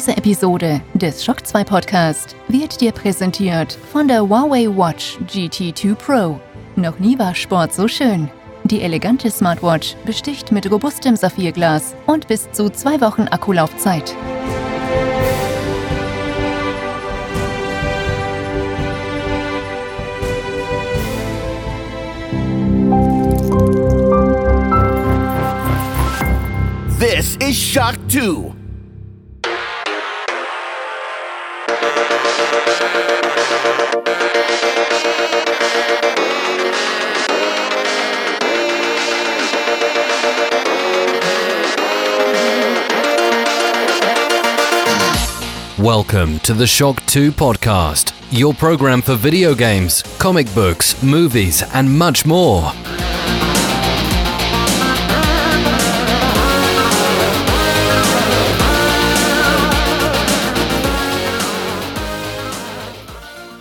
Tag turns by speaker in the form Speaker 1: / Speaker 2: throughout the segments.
Speaker 1: Diese Episode des Shock 2 Podcast wird dir präsentiert von der Huawei Watch GT2 Pro. Noch nie war Sport so schön. Die elegante Smartwatch besticht mit robustem Saphirglas und bis zu zwei Wochen Akkulaufzeit.
Speaker 2: This is Shock 2.
Speaker 3: Welcome to the Shock 2 podcast, your program for video games, comic books, movies, and much more.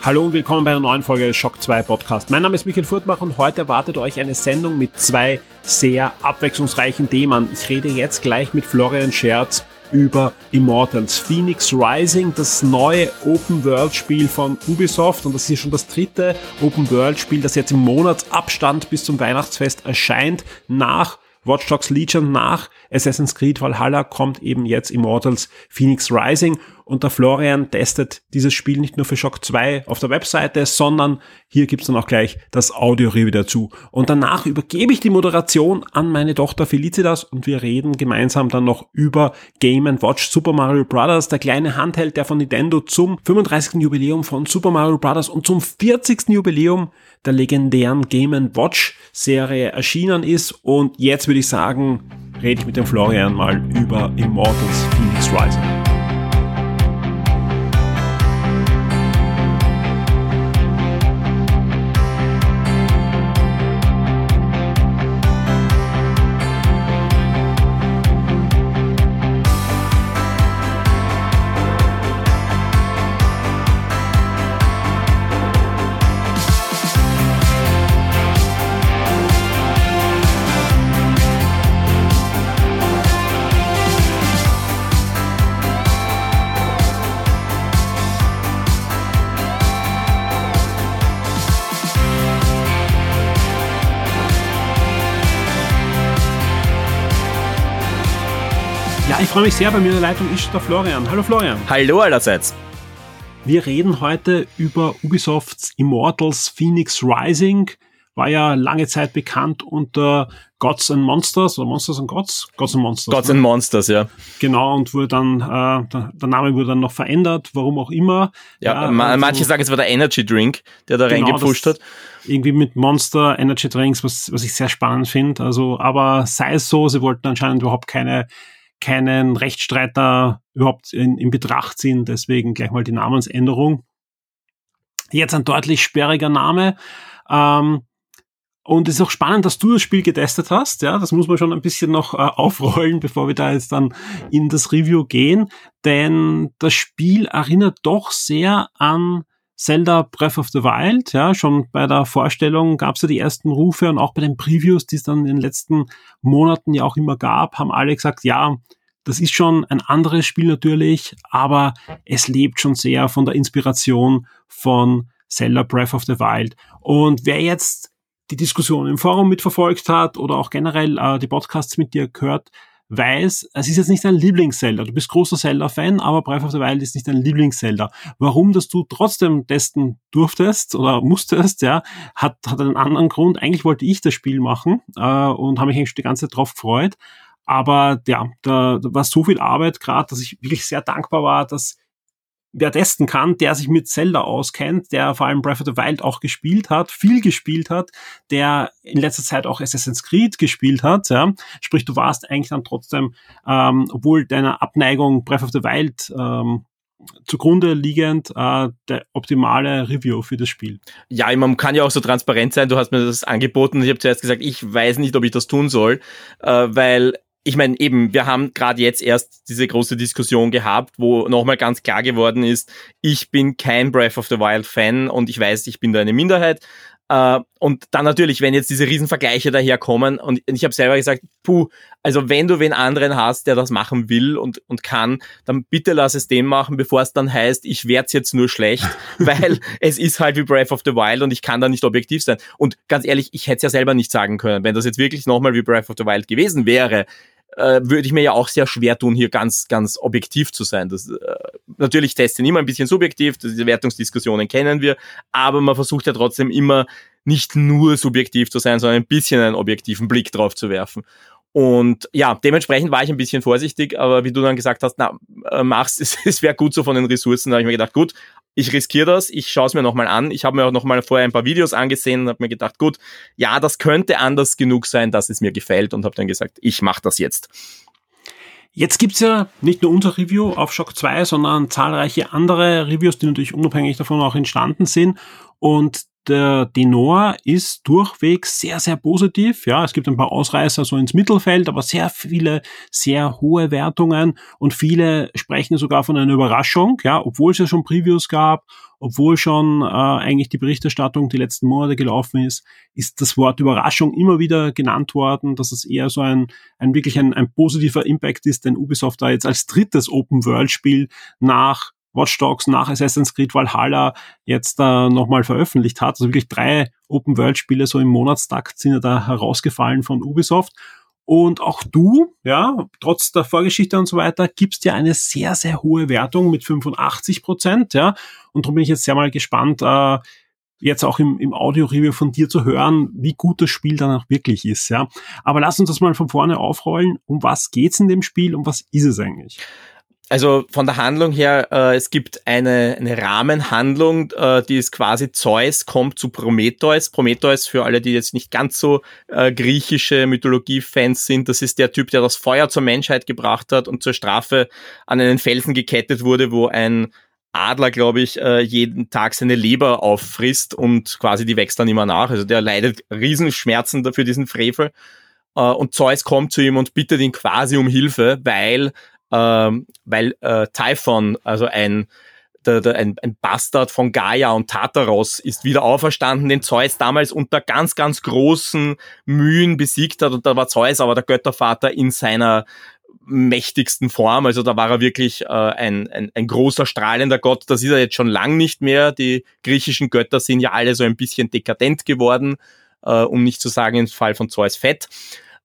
Speaker 4: Hallo und willkommen bei einer neuen Folge des Shock 2 Podcast. Mein Name ist Michael Furtbach und heute erwartet euch eine Sendung mit zwei sehr abwechslungsreichen Themen. Ich rede jetzt gleich mit Florian Scherz über Immortals. Phoenix Rising, das neue Open-World-Spiel von Ubisoft. Und das ist schon das dritte Open-World-Spiel, das jetzt im Monatsabstand bis zum Weihnachtsfest erscheint, nach Watch Dogs Legion nach Assassin's Creed Valhalla kommt eben jetzt Immortals Phoenix Rising und der Florian testet dieses Spiel nicht nur für Shock 2 auf der Webseite, sondern hier gibt's dann auch gleich das Audio-Review dazu. Und danach übergebe ich die Moderation an meine Tochter Felicitas und wir reden gemeinsam dann noch über Game Watch Super Mario Bros., der kleine Handheld, der von Nintendo zum 35. Jubiläum von Super Mario Bros. und zum 40. Jubiläum der legendären Game Watch Serie erschienen ist. Und jetzt würde ich sagen, rede ich mit dem Florian mal über Immortals Phoenix Rising. Freue mich sehr, bei mir in der Leitung ist der Florian. Hallo Florian.
Speaker 5: Hallo allerseits.
Speaker 4: Wir reden heute über Ubisofts Immortals Phoenix Rising. War ja lange Zeit bekannt unter Gods and Monsters oder Monsters and Gods?
Speaker 5: Gods and Monsters. Gods ne? and Monsters, ja.
Speaker 4: Genau, und wurde dann, äh, der, der, Name wurde dann noch verändert, warum auch immer.
Speaker 5: Ja, ja ma also, manche sagen, es war der Energy Drink, der da genau, reingepusht hat.
Speaker 4: Irgendwie mit Monster Energy Drinks, was, was ich sehr spannend finde. Also, aber sei es so, sie wollten anscheinend überhaupt keine keinen Rechtsstreiter überhaupt in, in Betracht ziehen. Deswegen gleich mal die Namensänderung. Jetzt ein deutlich sperriger Name. Ähm, und es ist auch spannend, dass du das Spiel getestet hast. Ja, das muss man schon ein bisschen noch äh, aufrollen, bevor wir da jetzt dann in das Review gehen. Denn das Spiel erinnert doch sehr an Zelda Breath of the Wild, ja, schon bei der Vorstellung gab es ja die ersten Rufe und auch bei den Previews, die es dann in den letzten Monaten ja auch immer gab, haben alle gesagt, ja, das ist schon ein anderes Spiel natürlich, aber es lebt schon sehr von der Inspiration von Zelda Breath of the Wild. Und wer jetzt die Diskussion im Forum mitverfolgt hat oder auch generell äh, die Podcasts mit dir gehört, weiß, es ist jetzt nicht dein Lieblings-Zelda. Du bist großer Zelda-Fan, aber Breath of the Wild ist nicht dein Lieblings-Zelda. Warum, dass du trotzdem testen durftest oder musstest, ja, hat, hat einen anderen Grund. Eigentlich wollte ich das Spiel machen äh, und habe mich eigentlich die ganze Zeit drauf gefreut. Aber ja, da, da war so viel Arbeit gerade, dass ich wirklich sehr dankbar war, dass wer testen kann, der sich mit Zelda auskennt, der vor allem Breath of the Wild auch gespielt hat, viel gespielt hat, der in letzter Zeit auch Assassin's Creed gespielt hat, ja. Sprich, du warst eigentlich dann trotzdem, ähm, obwohl deiner Abneigung Breath of the Wild ähm, zugrunde liegend äh, der optimale Review für das Spiel.
Speaker 5: Ja, man kann ja auch so transparent sein. Du hast mir das angeboten. Ich habe zuerst gesagt, ich weiß nicht, ob ich das tun soll, äh, weil ich meine, eben, wir haben gerade jetzt erst diese große Diskussion gehabt, wo nochmal ganz klar geworden ist, ich bin kein Breath of the Wild Fan und ich weiß, ich bin da eine Minderheit. Äh, und dann natürlich, wenn jetzt diese Riesenvergleiche daherkommen und ich habe selber gesagt, puh, also wenn du wen anderen hast, der das machen will und, und kann, dann bitte lass es dem machen, bevor es dann heißt, ich werd's jetzt nur schlecht, weil es ist halt wie Breath of the Wild und ich kann da nicht objektiv sein. Und ganz ehrlich, ich hätte es ja selber nicht sagen können. Wenn das jetzt wirklich nochmal wie Breath of the Wild gewesen wäre, äh, würde ich mir ja auch sehr schwer tun, hier ganz, ganz objektiv zu sein. Das, äh, natürlich testen immer ein bisschen subjektiv, diese Wertungsdiskussionen kennen wir, aber man versucht ja trotzdem immer nicht nur subjektiv zu sein, sondern ein bisschen einen objektiven Blick drauf zu werfen. Und ja, dementsprechend war ich ein bisschen vorsichtig, aber wie du dann gesagt hast, na, äh, mach's, es, es wäre gut so von den Ressourcen, da habe ich mir gedacht, gut, ich riskiere das, ich schaue es mir nochmal an. Ich habe mir auch nochmal vorher ein paar Videos angesehen und habe mir gedacht, gut, ja, das könnte anders genug sein, dass es mir gefällt und habe dann gesagt, ich mache das jetzt.
Speaker 4: Jetzt gibt's ja nicht nur unser Review auf Shock 2, sondern zahlreiche andere Reviews, die natürlich unabhängig davon auch entstanden sind. Und der Tenor ist durchwegs sehr, sehr positiv. Ja, es gibt ein paar Ausreißer so ins Mittelfeld, aber sehr viele, sehr hohe Wertungen und viele sprechen sogar von einer Überraschung, ja, obwohl es ja schon Previews gab, obwohl schon äh, eigentlich die Berichterstattung die letzten Monate gelaufen ist, ist das Wort Überraschung immer wieder genannt worden, dass es eher so ein, ein wirklich ein, ein positiver Impact ist, denn Ubisoft da jetzt als drittes Open-World-Spiel nach Watch Dogs nach Assassin's Creed Valhalla jetzt äh, nochmal veröffentlicht hat. Also wirklich drei Open-World-Spiele so im Monatstakt sind ja da herausgefallen von Ubisoft. Und auch du, ja, trotz der Vorgeschichte und so weiter, gibst ja eine sehr, sehr hohe Wertung mit 85 Prozent, ja. Und darum bin ich jetzt sehr mal gespannt, äh, jetzt auch im, im Audio-Review von dir zu hören, wie gut das Spiel dann auch wirklich ist, ja. Aber lass uns das mal von vorne aufrollen. Um was geht's in dem Spiel und was ist es eigentlich?
Speaker 5: Also von der Handlung her, äh, es gibt eine, eine Rahmenhandlung, äh, die ist quasi Zeus kommt zu Prometheus. Prometheus, für alle, die jetzt nicht ganz so äh, griechische Mythologie-Fans sind, das ist der Typ, der das Feuer zur Menschheit gebracht hat und zur Strafe an einen Felsen gekettet wurde, wo ein Adler, glaube ich, äh, jeden Tag seine Leber auffrisst und quasi die wächst dann immer nach. Also der leidet Riesenschmerzen dafür diesen Frevel. Äh, und Zeus kommt zu ihm und bittet ihn quasi um Hilfe, weil ähm, weil äh, Typhon, also ein, der, der, ein, ein Bastard von Gaia und Tartaros, ist wieder auferstanden, den Zeus damals unter ganz, ganz großen Mühen besiegt hat. Und da war Zeus aber der Göttervater in seiner mächtigsten Form. Also da war er wirklich äh, ein, ein, ein großer strahlender Gott. Das ist er jetzt schon lang nicht mehr. Die griechischen Götter sind ja alle so ein bisschen dekadent geworden, äh, um nicht zu sagen im Fall von Zeus fett.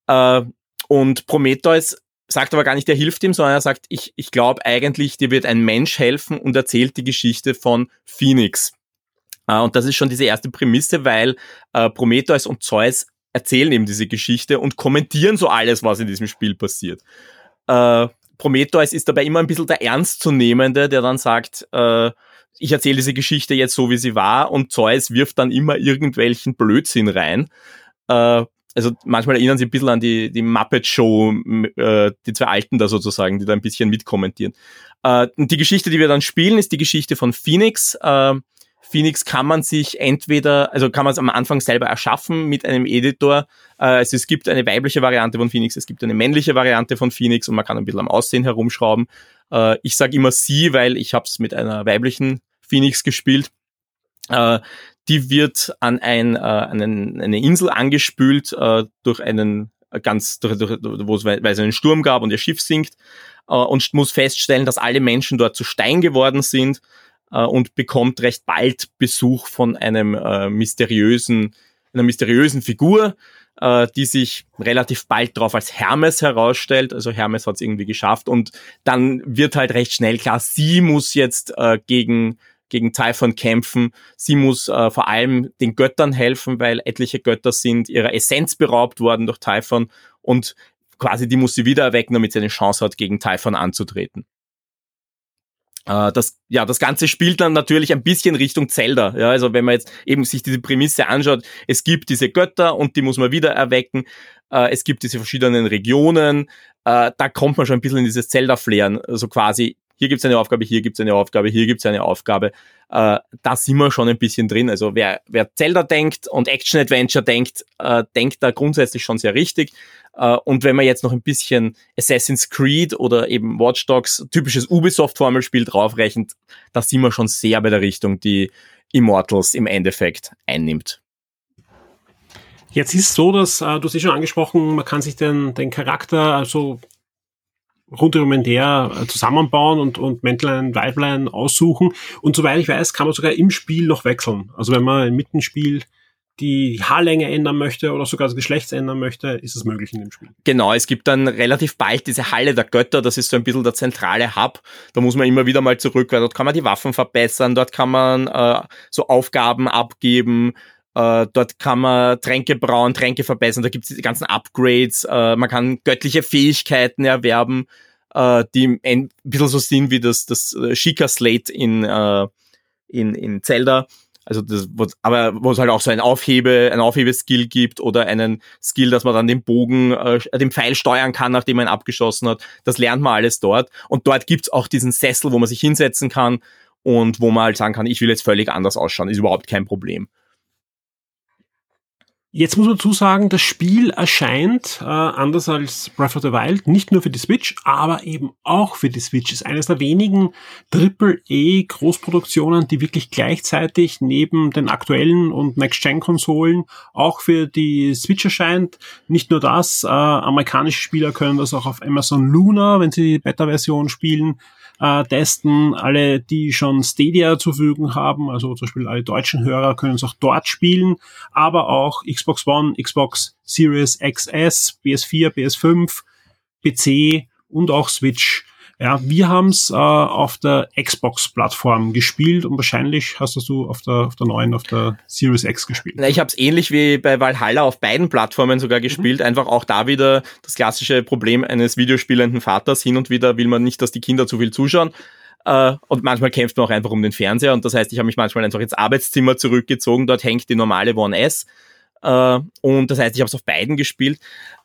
Speaker 5: Äh, und Prometheus sagt aber gar nicht, der hilft ihm, sondern er sagt, ich, ich glaube eigentlich, dir wird ein Mensch helfen und erzählt die Geschichte von Phoenix. Äh, und das ist schon diese erste Prämisse, weil äh, Prometheus und Zeus erzählen eben diese Geschichte und kommentieren so alles, was in diesem Spiel passiert. Äh, Prometheus ist dabei immer ein bisschen der Ernstzunehmende, der dann sagt, äh, ich erzähle diese Geschichte jetzt so, wie sie war und Zeus wirft dann immer irgendwelchen Blödsinn rein. Äh, also manchmal erinnern sie ein bisschen an die, die Muppet Show, äh, die zwei Alten da sozusagen, die da ein bisschen mitkommentieren. Äh, die Geschichte, die wir dann spielen, ist die Geschichte von Phoenix. Äh, Phoenix kann man sich entweder, also kann man es am Anfang selber erschaffen mit einem Editor. Äh, also es gibt eine weibliche Variante von Phoenix, es gibt eine männliche Variante von Phoenix und man kann ein bisschen am Aussehen herumschrauben. Äh, ich sage immer sie, weil ich habe es mit einer weiblichen Phoenix gespielt. Die wird an ein, äh, einen, eine Insel angespült äh, durch einen ganz, durch, durch, wo es, weil es einen Sturm gab und ihr Schiff sinkt äh, und muss feststellen, dass alle Menschen dort zu Stein geworden sind äh, und bekommt recht bald Besuch von einem äh, mysteriösen, einer mysteriösen Figur, äh, die sich relativ bald darauf als Hermes herausstellt. Also Hermes hat es irgendwie geschafft und dann wird halt recht schnell klar, sie muss jetzt äh, gegen gegen Typhon kämpfen. Sie muss äh, vor allem den Göttern helfen, weil etliche Götter sind ihrer Essenz beraubt worden durch Typhon und quasi die muss sie wieder erwecken, damit sie eine Chance hat, gegen Typhon anzutreten. Äh, das, ja, das Ganze spielt dann natürlich ein bisschen Richtung Zelda. Ja, also wenn man jetzt eben sich diese Prämisse anschaut, es gibt diese Götter und die muss man wieder erwecken. Äh, es gibt diese verschiedenen Regionen. Äh, da kommt man schon ein bisschen in dieses Zelda-Flären. Also quasi, hier gibt's eine Aufgabe, hier gibt's eine Aufgabe, hier gibt's eine Aufgabe. Äh, da sind wir schon ein bisschen drin. Also wer, wer Zelda denkt und Action-Adventure denkt, äh, denkt da grundsätzlich schon sehr richtig. Äh, und wenn man jetzt noch ein bisschen Assassin's Creed oder eben Watch Dogs, typisches Ubisoft-Formelspiel draufrechnet, da sind wir schon sehr bei der Richtung, die Immortals im Endeffekt einnimmt.
Speaker 4: Jetzt ist es so, dass, äh, du hast ja schon angesprochen, man kann sich den, den Charakter, also rudimentär äh, zusammenbauen und, und Männlein, Weiblein aussuchen. Und soweit ich weiß, kann man sogar im Spiel noch wechseln. Also wenn man im Mittenspiel die Haarlänge ändern möchte oder sogar das Geschlecht ändern möchte, ist es möglich in dem Spiel.
Speaker 5: Genau, es gibt dann relativ bald diese Halle der Götter, das ist so ein bisschen der zentrale Hub. Da muss man immer wieder mal zurück, weil dort kann man die Waffen verbessern, dort kann man äh, so Aufgaben abgeben, äh, dort kann man Tränke brauen, Tränke verbessern, da gibt es die ganzen Upgrades, äh, man kann göttliche Fähigkeiten erwerben, äh, die ein bisschen so sind wie das, das äh, Shika Slate in, äh, in, in Zelda also das, aber wo es halt auch so ein Aufhebe, ein Aufhebeskill gibt oder einen Skill, dass man dann den Bogen, äh, den Pfeil steuern kann, nachdem man ihn abgeschossen hat. Das lernt man alles dort. Und dort gibt's auch diesen Sessel, wo man sich hinsetzen kann und wo man halt sagen kann, ich will jetzt völlig anders ausschauen. Ist überhaupt kein Problem.
Speaker 4: Jetzt muss man dazu sagen, das Spiel erscheint äh, anders als Breath of the Wild nicht nur für die Switch, aber eben auch für die Switch. Ist eines der wenigen Triple-E Großproduktionen, die wirklich gleichzeitig neben den aktuellen und Next-Gen-Konsolen auch für die Switch erscheint. Nicht nur das, äh, amerikanische Spieler können das auch auf Amazon Luna, wenn sie die Beta-Version spielen, äh, testen. Alle, die schon Stadia zur Verfügung haben, also zum Beispiel alle deutschen Hörer können es auch dort spielen, aber auch Xbox One, Xbox Series XS, PS4, PS5, PC und auch Switch ja, wir haben es äh, auf der Xbox-Plattform gespielt und wahrscheinlich hast du auf der, auf der neuen, auf der Series X gespielt.
Speaker 5: Na, ich habe es ähnlich wie bei Valhalla auf beiden Plattformen sogar gespielt. Mhm. Einfach auch da wieder das klassische Problem eines videospielenden Vaters. Hin und wieder will man nicht, dass die Kinder zu viel zuschauen. Uh, und manchmal kämpft man auch einfach um den Fernseher. Und das heißt, ich habe mich manchmal einfach ins Arbeitszimmer zurückgezogen. Dort hängt die normale One S. Uh, und das heißt, ich habe es auf beiden gespielt.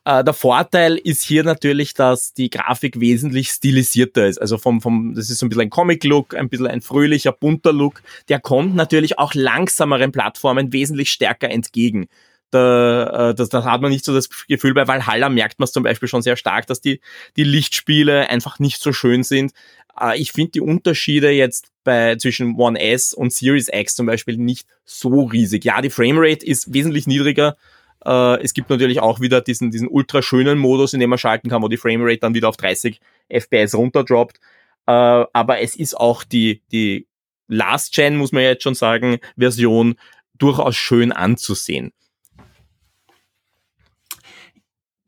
Speaker 5: Äh, der Vorteil ist hier natürlich, dass die Grafik wesentlich stilisierter ist. Also vom, vom, das ist so ein bisschen ein Comic-Look, ein bisschen ein fröhlicher, bunter Look. Der kommt natürlich auch langsameren Plattformen wesentlich stärker entgegen. Da, äh, das, das hat man nicht so das Gefühl, bei Valhalla merkt man es zum Beispiel schon sehr stark, dass die, die Lichtspiele einfach nicht so schön sind. Äh, ich finde die Unterschiede jetzt bei zwischen One S und Series X zum Beispiel nicht so riesig. Ja, die Framerate ist wesentlich niedriger, äh, es gibt natürlich auch wieder diesen, diesen ultra schönen Modus, in dem man schalten kann, wo die Framerate dann wieder auf 30 FPS runterdroppt. Äh, aber es ist auch die, die Last Gen, muss man jetzt schon sagen, Version durchaus schön anzusehen.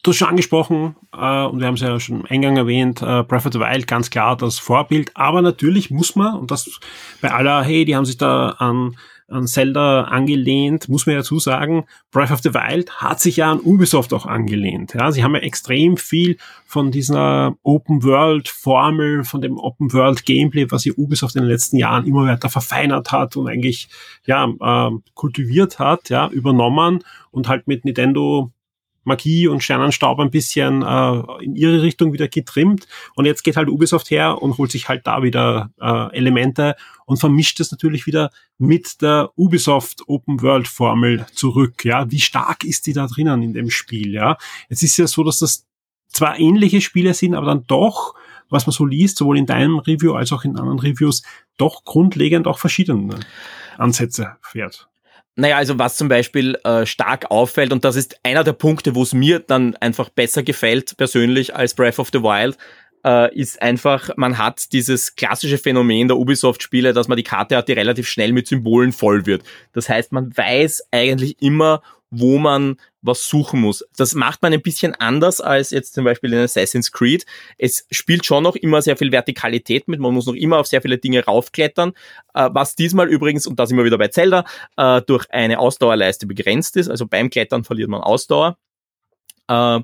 Speaker 4: Du hast schon angesprochen, äh, und wir haben es ja schon eingang erwähnt, äh, Breath of the Wild ganz klar das Vorbild, aber natürlich muss man, und das bei aller, hey, die haben sich da an an Zelda angelehnt, muss man ja dazu sagen, Breath of the Wild hat sich ja an Ubisoft auch angelehnt. Ja, sie haben ja extrem viel von dieser Open World Formel, von dem Open World Gameplay, was sie Ubisoft in den letzten Jahren immer weiter verfeinert hat und eigentlich ja äh, kultiviert hat, ja, übernommen und halt mit Nintendo Magie und Sternenstaub ein bisschen äh, in ihre Richtung wieder getrimmt. Und jetzt geht halt Ubisoft her und holt sich halt da wieder äh, Elemente und vermischt es natürlich wieder mit der Ubisoft Open World Formel zurück. Ja, wie stark ist die da drinnen in dem Spiel? Ja, es ist ja so, dass das zwar ähnliche Spiele sind, aber dann doch, was man so liest, sowohl in deinem Review als auch in anderen Reviews, doch grundlegend auch verschiedene Ansätze fährt.
Speaker 5: Naja, also was zum Beispiel äh, stark auffällt, und das ist einer der Punkte, wo es mir dann einfach besser gefällt, persönlich, als Breath of the Wild, äh, ist einfach, man hat dieses klassische Phänomen der Ubisoft-Spiele, dass man die Karte hat, die relativ schnell mit Symbolen voll wird. Das heißt, man weiß eigentlich immer, wo man was suchen muss. Das macht man ein bisschen anders als jetzt zum Beispiel in Assassin's Creed. Es spielt schon noch immer sehr viel Vertikalität mit, man muss noch immer auf sehr viele Dinge raufklettern, äh, was diesmal übrigens, und da sind wir wieder bei Zelda, äh, durch eine Ausdauerleiste begrenzt ist. Also beim Klettern verliert man Ausdauer. Äh,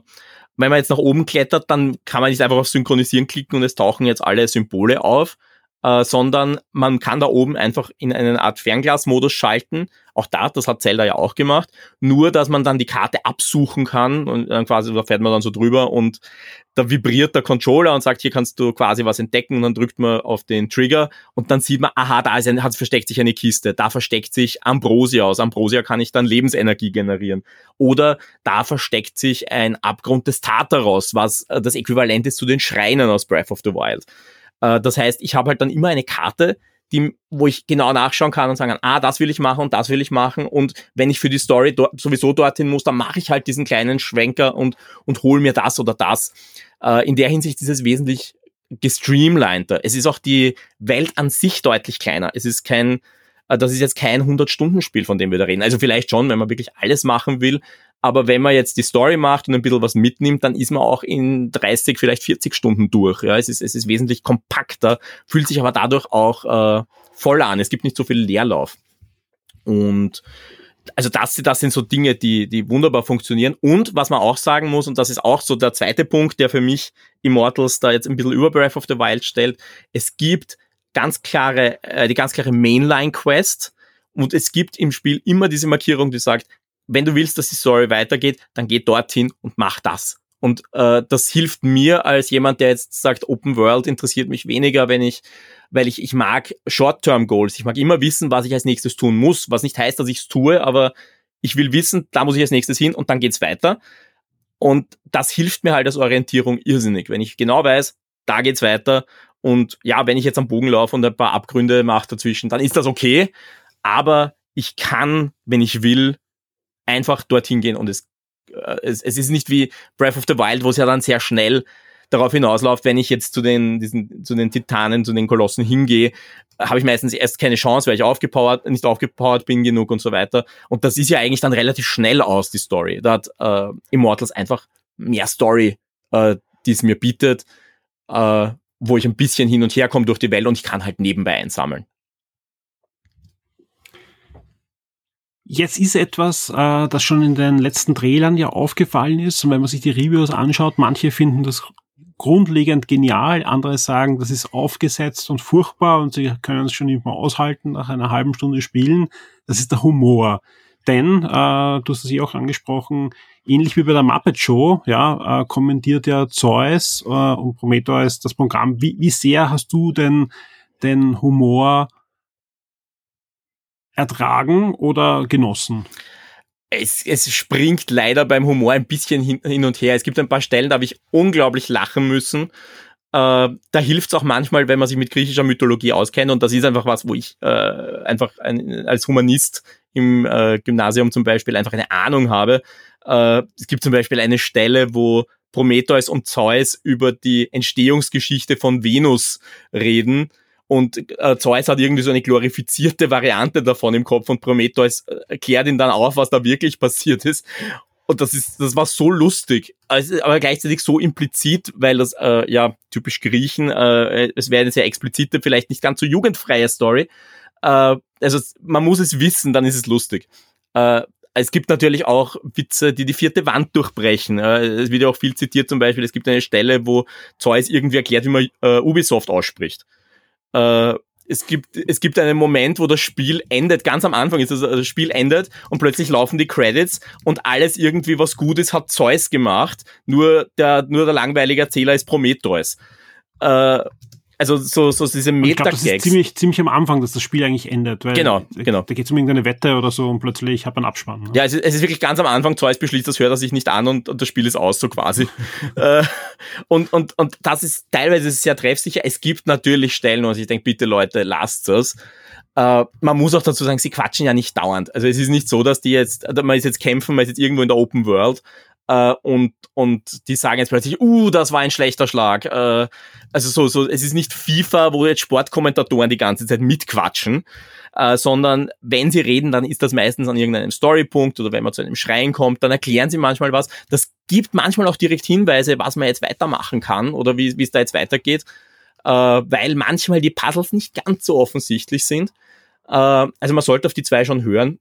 Speaker 5: wenn man jetzt nach oben klettert, dann kann man nicht einfach auf Synchronisieren klicken und es tauchen jetzt alle Symbole auf, äh, sondern man kann da oben einfach in eine Art Fernglasmodus schalten. Auch da, das hat Zelda ja auch gemacht. Nur, dass man dann die Karte absuchen kann und dann quasi, da fährt man dann so drüber und da vibriert der Controller und sagt, hier kannst du quasi was entdecken und dann drückt man auf den Trigger und dann sieht man, aha, da ist ein, hat, versteckt sich eine Kiste, da versteckt sich Ambrosia aus. Ambrosia kann ich dann Lebensenergie generieren. Oder da versteckt sich ein Abgrund des Tartaros, was äh, das Äquivalent ist zu den Schreinen aus Breath of the Wild. Äh, das heißt, ich habe halt dann immer eine Karte, die, wo ich genau nachschauen kann und sagen ah, das will ich machen und das will ich machen. Und wenn ich für die Story dort, sowieso dorthin muss, dann mache ich halt diesen kleinen Schwenker und, und hole mir das oder das. Äh, in der Hinsicht ist es wesentlich gestreamliner. Es ist auch die Welt an sich deutlich kleiner. Es ist kein, äh, das ist jetzt kein 100-Stunden-Spiel, von dem wir da reden. Also vielleicht schon, wenn man wirklich alles machen will. Aber wenn man jetzt die Story macht und ein bisschen was mitnimmt, dann ist man auch in 30, vielleicht 40 Stunden durch. Ja, es ist, es ist wesentlich kompakter, fühlt sich aber dadurch auch äh, voll an. Es gibt nicht so viel Leerlauf. Und also das, das sind so Dinge, die, die wunderbar funktionieren. Und was man auch sagen muss, und das ist auch so der zweite Punkt, der für mich Immortals da jetzt ein bisschen über Breath of the Wild stellt, es gibt ganz klare, äh, die ganz klare Mainline-Quest und es gibt im Spiel immer diese Markierung, die sagt, wenn du willst, dass die Story weitergeht, dann geh dorthin und mach das. Und äh, das hilft mir als jemand, der jetzt sagt, Open World interessiert mich weniger, wenn ich, weil ich, ich mag Short-Term-Goals. Ich mag immer wissen, was ich als nächstes tun muss, was nicht heißt, dass ich es tue, aber ich will wissen, da muss ich als nächstes hin und dann geht's weiter. Und das hilft mir halt als Orientierung irrsinnig, wenn ich genau weiß, da geht's weiter. Und ja, wenn ich jetzt am Bogen laufe und ein paar Abgründe mache dazwischen, dann ist das okay. Aber ich kann, wenn ich will, einfach dorthin gehen und es, äh, es, es ist nicht wie Breath of the Wild, wo es ja dann sehr schnell darauf hinausläuft, wenn ich jetzt zu den, diesen, zu den Titanen, zu den Kolossen hingehe, habe ich meistens erst keine Chance, weil ich aufgepowert, nicht aufgepowert bin genug und so weiter. Und das ist ja eigentlich dann relativ schnell aus, die Story. Da hat äh, Immortals einfach mehr Story, äh, die es mir bietet, äh, wo ich ein bisschen hin und her komme durch die Welt und ich kann halt nebenbei einsammeln.
Speaker 4: Jetzt ist etwas, äh, das schon in den letzten Trailern ja aufgefallen ist. Und wenn man sich die Reviews anschaut, manche finden das grundlegend genial, andere sagen, das ist aufgesetzt und furchtbar und sie können es schon nicht mehr aushalten nach einer halben Stunde Spielen. Das ist der Humor. Denn, äh, du hast es ja auch angesprochen, ähnlich wie bei der Muppet Show, ja, äh, kommentiert ja Zeus äh, und Prometheus das Programm. Wie, wie sehr hast du denn den Humor ertragen oder genossen?
Speaker 5: Es, es springt leider beim Humor ein bisschen hin, hin und her. Es gibt ein paar Stellen, da habe ich unglaublich lachen müssen. Äh, da hilft es auch manchmal, wenn man sich mit griechischer Mythologie auskennt. Und das ist einfach was, wo ich äh, einfach ein, als Humanist im äh, Gymnasium zum Beispiel einfach eine Ahnung habe. Äh, es gibt zum Beispiel eine Stelle, wo Prometheus und Zeus über die Entstehungsgeschichte von Venus reden und äh, Zeus hat irgendwie so eine glorifizierte Variante davon im Kopf und Prometheus äh, erklärt ihn dann auf, was da wirklich passiert ist. Und das ist, das war so lustig, also, aber gleichzeitig so implizit, weil das äh, ja typisch Griechen, äh, es wäre eine sehr explizite, vielleicht nicht ganz so jugendfreie Story. Äh, also man muss es wissen, dann ist es lustig. Äh, es gibt natürlich auch Witze, die die vierte Wand durchbrechen. Äh, es wird ja auch viel zitiert zum Beispiel. Es gibt eine Stelle, wo Zeus irgendwie erklärt, wie man äh, Ubisoft ausspricht. Äh, es gibt, es gibt einen Moment, wo das Spiel endet, ganz am Anfang ist das, also das Spiel endet und plötzlich laufen die Credits und alles irgendwie was Gutes hat Zeus gemacht, nur der, nur der langweilige Erzähler ist Prometheus. Äh, also so, so diese meta
Speaker 4: Das ist ziemlich, ziemlich am Anfang, dass das Spiel eigentlich endet. Weil
Speaker 5: genau, genau.
Speaker 4: Da geht es um irgendeine Wette oder so und plötzlich hat man Abspann. Ne?
Speaker 5: Ja, es ist, es ist wirklich ganz am Anfang, Zeus beschließt, das hört er sich nicht an und, und das Spiel ist aus, so quasi. äh, und, und, und das ist teilweise sehr treffsicher. Es gibt natürlich Stellen, wo ich denke, bitte Leute, lasst es. Uh, man muss auch dazu sagen, sie quatschen ja nicht dauernd. Also es ist nicht so, dass die jetzt, man ist jetzt kämpfen, man ist jetzt irgendwo in der Open World äh, und, und die sagen jetzt plötzlich, uh, das war ein schlechter Schlag. Äh, also so, so, es ist nicht FIFA, wo jetzt Sportkommentatoren die ganze Zeit mitquatschen, äh, sondern wenn sie reden, dann ist das meistens an irgendeinem Storypunkt oder wenn man zu einem Schreien kommt, dann erklären sie manchmal was. Das gibt manchmal auch direkt Hinweise, was man jetzt weitermachen kann oder wie es da jetzt weitergeht, äh, weil manchmal die Puzzles nicht ganz so offensichtlich sind. Äh, also man sollte auf die zwei schon hören.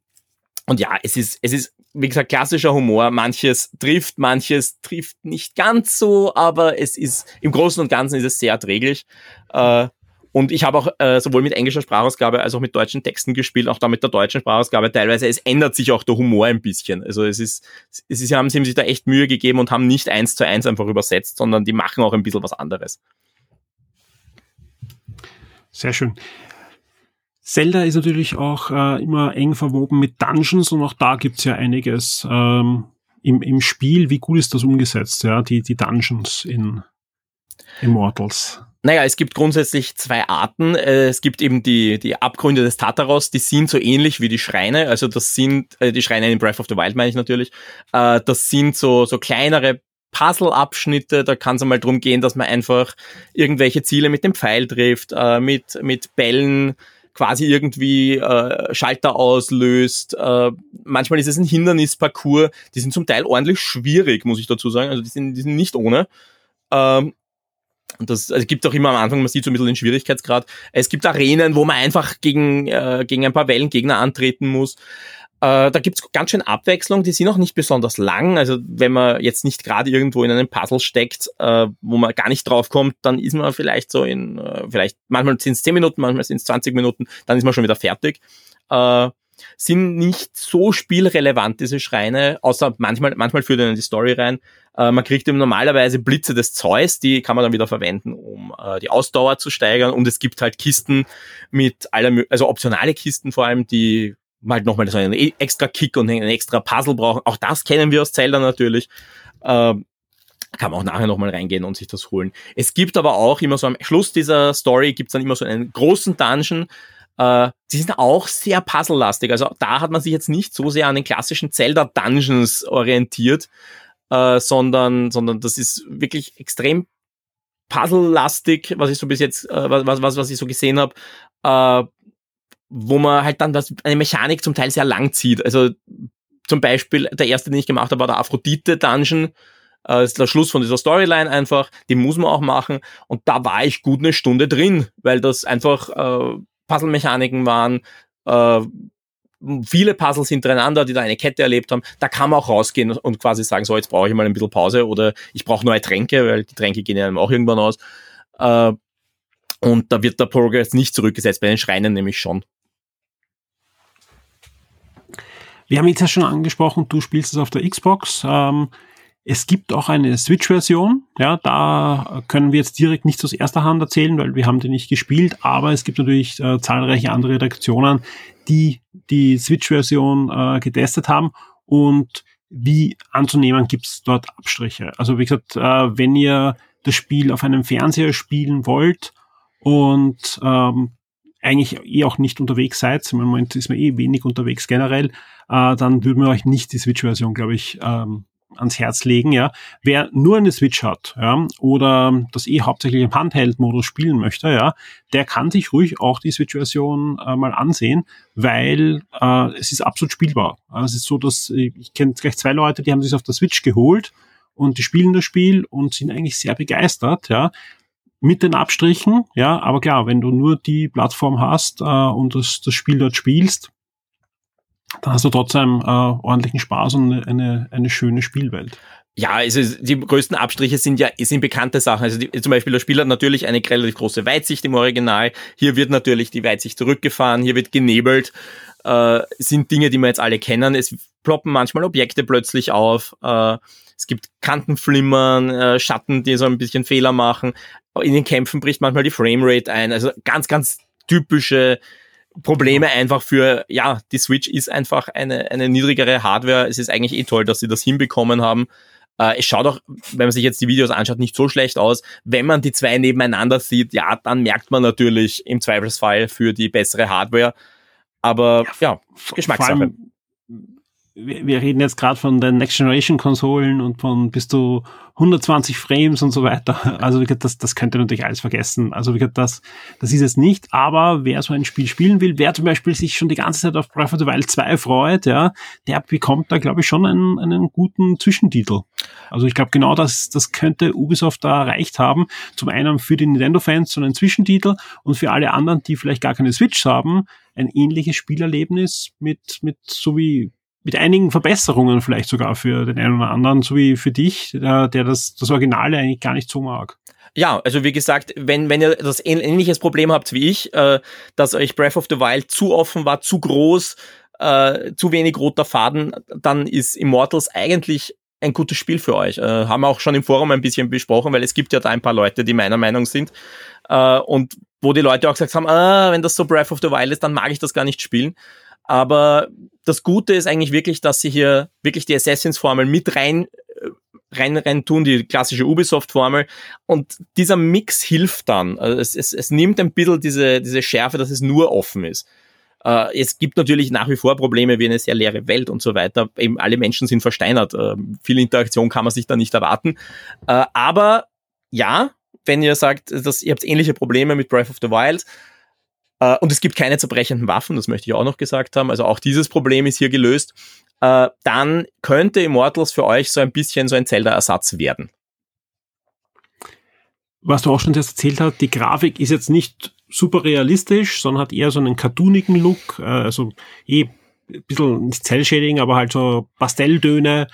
Speaker 5: Und ja, es ist, es ist wie gesagt, klassischer Humor. Manches trifft, manches trifft nicht ganz so, aber es ist, im Großen und Ganzen ist es sehr erträglich. Äh, und ich habe auch äh, sowohl mit englischer Sprachausgabe als auch mit deutschen Texten gespielt, auch da mit der deutschen Sprachausgabe teilweise. Es ändert sich auch der Humor ein bisschen. Also es ist, es ist, sie haben, sich da echt Mühe gegeben und haben nicht eins zu eins einfach übersetzt, sondern die machen auch ein bisschen was anderes.
Speaker 4: Sehr schön. Zelda ist natürlich auch äh, immer eng verwoben mit Dungeons und auch da gibt's ja einiges ähm, im, im Spiel. Wie gut ist das umgesetzt, ja, die, die Dungeons in Immortals?
Speaker 5: Naja, es gibt grundsätzlich zwei Arten. Äh, es gibt eben die, die Abgründe des Tartaros, die sind so ähnlich wie die Schreine. Also das sind, äh, die Schreine in Breath of the Wild meine ich natürlich. Äh, das sind so, so kleinere Puzzle-Abschnitte. Da kann es einmal drum gehen, dass man einfach irgendwelche Ziele mit dem Pfeil trifft, mit, mit Bällen quasi irgendwie äh, Schalter auslöst. Äh, manchmal ist es ein Hindernisparcours. Die sind zum Teil ordentlich schwierig, muss ich dazu sagen. Also die sind, die sind nicht ohne. Ähm, und das also gibt auch immer am Anfang, man sieht so ein bisschen den Schwierigkeitsgrad. Es gibt Arenen, wo man einfach gegen, äh, gegen ein paar Wellengegner antreten muss. Äh, da gibt's ganz schön Abwechslung, die sind auch nicht besonders lang. Also wenn man jetzt nicht gerade irgendwo in einem Puzzle steckt, äh, wo man gar nicht draufkommt, dann ist man vielleicht so in, äh, vielleicht manchmal sind es 10 Minuten, manchmal sind es 20 Minuten, dann ist man schon wieder fertig. Äh, sind nicht so spielrelevant, diese Schreine, außer manchmal, manchmal führt in die Story rein. Äh, man kriegt eben normalerweise Blitze des Zeus, die kann man dann wieder verwenden, um äh, die Ausdauer zu steigern. Und es gibt halt Kisten mit aller, also optionale Kisten vor allem, die halt nochmal so einen e-, extra Kick und einen extra Puzzle brauchen. Auch das kennen wir aus Zelda natürlich. Äh, kann man auch nachher nochmal reingehen und sich das holen. Es gibt aber auch immer so am Schluss dieser Story gibt's dann immer so einen großen Dungeon. Äh, die sind auch sehr puzzlelastig. Also da hat man sich jetzt nicht so sehr an den klassischen Zelda Dungeons orientiert, äh, sondern, sondern das ist wirklich extrem puzzlelastig, was ich so bis jetzt, äh, was, was, was ich so gesehen habe. Äh, wo man halt dann das, eine Mechanik zum Teil sehr lang zieht. Also zum Beispiel, der erste, den ich gemacht habe, war der Aphrodite-Dungeon. Äh, das ist der Schluss von dieser Storyline einfach. Den muss man auch machen. Und da war ich gut eine Stunde drin, weil das einfach äh, Puzzle-Mechaniken waren. Äh, viele Puzzles hintereinander, die da eine Kette erlebt haben. Da kann man auch rausgehen und quasi sagen, so, jetzt brauche ich mal ein bisschen Pause oder ich brauche neue Tränke, weil die Tränke gehen ja auch irgendwann aus. Äh, und da wird der Progress nicht zurückgesetzt, bei den Schreinen nämlich schon.
Speaker 4: Wir haben jetzt ja schon angesprochen, du spielst es auf der Xbox. Ähm, es gibt auch eine Switch-Version. Ja, da können wir jetzt direkt nicht aus erster Hand erzählen, weil wir haben die nicht gespielt. Aber es gibt natürlich äh, zahlreiche andere Redaktionen, die die Switch-Version äh, getestet haben. Und wie anzunehmen, gibt es dort Abstriche. Also wie gesagt, äh, wenn ihr das Spiel auf einem Fernseher spielen wollt und ähm, eigentlich eh auch nicht unterwegs seid, im Moment ist man eh wenig unterwegs generell, äh, dann würden wir euch nicht die Switch-Version, glaube ich, ähm, ans Herz legen, ja. Wer nur eine Switch hat, ja, oder das eh hauptsächlich im Handheld-Modus spielen möchte, ja, der kann sich ruhig auch die Switch-Version äh, mal ansehen, weil äh, es ist absolut spielbar. Also es ist so, dass äh, ich kenne gleich zwei Leute, die haben sich auf der Switch geholt und die spielen das Spiel und sind eigentlich sehr begeistert, ja mit den Abstrichen, ja, aber klar, wenn du nur die Plattform hast äh, und das, das Spiel dort spielst, dann hast du trotzdem äh, ordentlichen Spaß und eine, eine schöne Spielwelt.
Speaker 5: Ja, also die größten Abstriche sind ja sind bekannte Sachen. Also die, zum Beispiel der Spieler hat natürlich eine relativ große Weitsicht im Original. Hier wird natürlich die Weitsicht zurückgefahren, hier wird genebelt. Äh, sind Dinge, die wir jetzt alle kennen. Es ploppen manchmal Objekte plötzlich auf. Äh, es gibt Kantenflimmern, äh, Schatten, die so ein bisschen Fehler machen. In den Kämpfen bricht manchmal die Framerate ein. Also ganz, ganz typische Probleme einfach für, ja, die Switch ist einfach eine, eine niedrigere Hardware. Es ist eigentlich eh toll, dass sie das hinbekommen haben. Äh, es schaut auch, wenn man sich jetzt die Videos anschaut, nicht so schlecht aus. Wenn man die zwei nebeneinander sieht, ja, dann merkt man natürlich im Zweifelsfall für die bessere Hardware. Aber ja, ja Geschmackssache
Speaker 4: wir reden jetzt gerade von den Next Generation Konsolen und von bis zu 120 Frames und so weiter. Also das, das könnt ihr natürlich alles vergessen. Also das, das ist es nicht. Aber wer so ein Spiel spielen will, wer zum Beispiel sich schon die ganze Zeit auf Breath of the Wild 2 freut, ja, der bekommt da, glaube ich, schon einen, einen guten Zwischentitel. Also ich glaube, genau das, das könnte Ubisoft da erreicht haben. Zum einen für die Nintendo-Fans so einen Zwischentitel und für alle anderen, die vielleicht gar keine Switch haben, ein ähnliches Spielerlebnis mit, mit so wie mit einigen Verbesserungen vielleicht sogar für den einen oder anderen, so wie für dich, der, das, das Originale eigentlich gar nicht so mag.
Speaker 5: Ja, also wie gesagt, wenn, wenn ihr das ähnliches Problem habt wie ich, äh, dass euch Breath of the Wild zu offen war, zu groß, äh, zu wenig roter Faden, dann ist Immortals eigentlich ein gutes Spiel für euch. Äh, haben wir auch schon im Forum ein bisschen besprochen, weil es gibt ja da ein paar Leute, die meiner Meinung sind. Äh, und wo die Leute auch gesagt haben, ah, wenn das so Breath of the Wild ist, dann mag ich das gar nicht spielen. Aber das Gute ist eigentlich wirklich, dass sie hier wirklich die Assassins-Formel mit rein äh, rein, rein tun, die klassische Ubisoft-Formel. Und dieser Mix hilft dann. Also es, es, es nimmt ein bisschen diese, diese Schärfe, dass es nur offen ist. Äh, es gibt natürlich nach wie vor Probleme wie eine sehr leere Welt und so weiter. Eben alle Menschen sind versteinert. Äh, viel Interaktion kann man sich da nicht erwarten. Äh, aber ja, wenn ihr sagt, dass ihr habt ähnliche Probleme mit Breath of the Wild, äh, und es gibt keine zerbrechenden Waffen, das möchte ich auch noch gesagt haben. Also auch dieses Problem ist hier gelöst. Äh, dann könnte Immortals für euch so ein bisschen so ein Zelda-Ersatz werden.
Speaker 4: Was du auch schon jetzt erzählt hast, die Grafik ist jetzt nicht super realistisch, sondern hat eher so einen cartoonigen Look, äh, also eh ein bisschen nicht Cell-Shading, aber halt so Pastelltöne,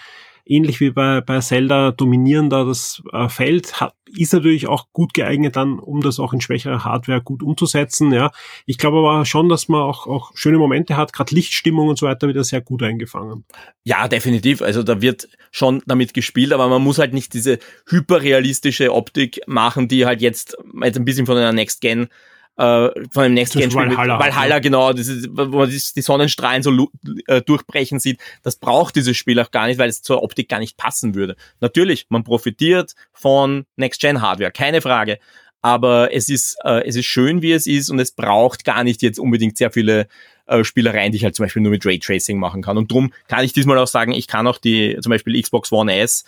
Speaker 4: ähnlich wie bei, bei Zelda dominieren da das äh, Feld, hat, ist natürlich auch gut geeignet dann, um das auch in schwächerer Hardware gut umzusetzen. Ja, ich glaube aber schon, dass man auch, auch schöne Momente hat, gerade Lichtstimmung und so weiter wieder sehr gut eingefangen.
Speaker 5: Ja, definitiv. Also da wird schon damit gespielt, aber man muss halt nicht diese hyperrealistische Optik machen, die halt jetzt, jetzt ein bisschen von einer Next Gen äh, von dem Next Gen Spiel Valhalla, Valhalla genau, das ist, wo man die Sonnenstrahlen so äh, durchbrechen sieht, das braucht dieses Spiel auch gar nicht, weil es zur Optik gar nicht passen würde. Natürlich, man profitiert von Next Gen Hardware, keine Frage, aber es ist äh, es ist schön, wie es ist und es braucht gar nicht jetzt unbedingt sehr viele äh, Spielereien, die ich halt zum Beispiel nur mit Raytracing machen kann. Und drum kann ich diesmal auch sagen, ich kann auch die zum Beispiel Xbox One S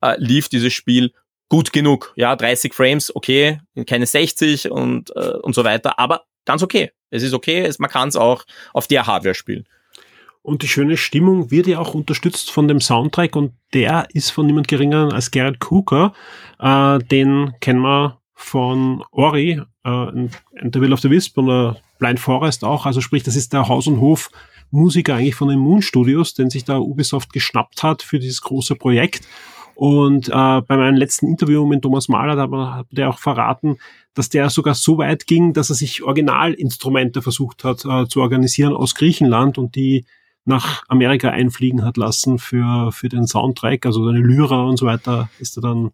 Speaker 5: äh, lief dieses Spiel gut genug. Ja, 30 Frames, okay, keine 60 und, äh, und so weiter, aber ganz okay. Es ist okay, es, man kann es auch auf der Hardware spielen.
Speaker 4: Und die schöne Stimmung wird ja auch unterstützt von dem Soundtrack und der ist von niemand geringer als Garrett Cooker. Äh, den kennen wir von Ori, äh, and The Will of the Wisp und uh, Blind Forest auch. Also sprich, das ist der Haus- und Hof-Musiker eigentlich von den Moon Studios, den sich da Ubisoft geschnappt hat für dieses große Projekt. Und äh, bei meinem letzten Interview mit Thomas Mahler, da hat der auch verraten, dass der sogar so weit ging, dass er sich Originalinstrumente versucht hat äh, zu organisieren aus Griechenland und die nach Amerika einfliegen hat lassen für, für den Soundtrack, also seine Lyra und so weiter, ist er dann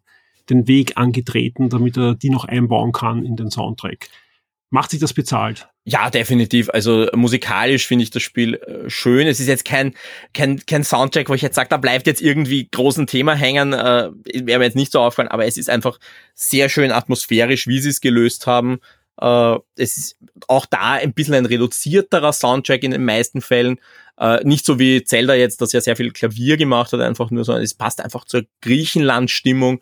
Speaker 4: den Weg angetreten, damit er die noch einbauen kann in den Soundtrack. Macht sich das bezahlt?
Speaker 5: Ja, definitiv. Also musikalisch finde ich das Spiel äh, schön. Es ist jetzt kein, kein, kein Soundtrack, wo ich jetzt sage, da bleibt jetzt irgendwie großen Thema hängen. Äh, Wäre mir jetzt nicht so aufgefallen, aber es ist einfach sehr schön atmosphärisch, wie sie es gelöst haben. Äh, es ist auch da ein bisschen ein reduzierterer Soundtrack in den meisten Fällen. Äh, nicht so wie Zelda jetzt, das ja sehr viel Klavier gemacht hat, einfach nur, sondern es passt einfach zur Griechenland-Stimmung.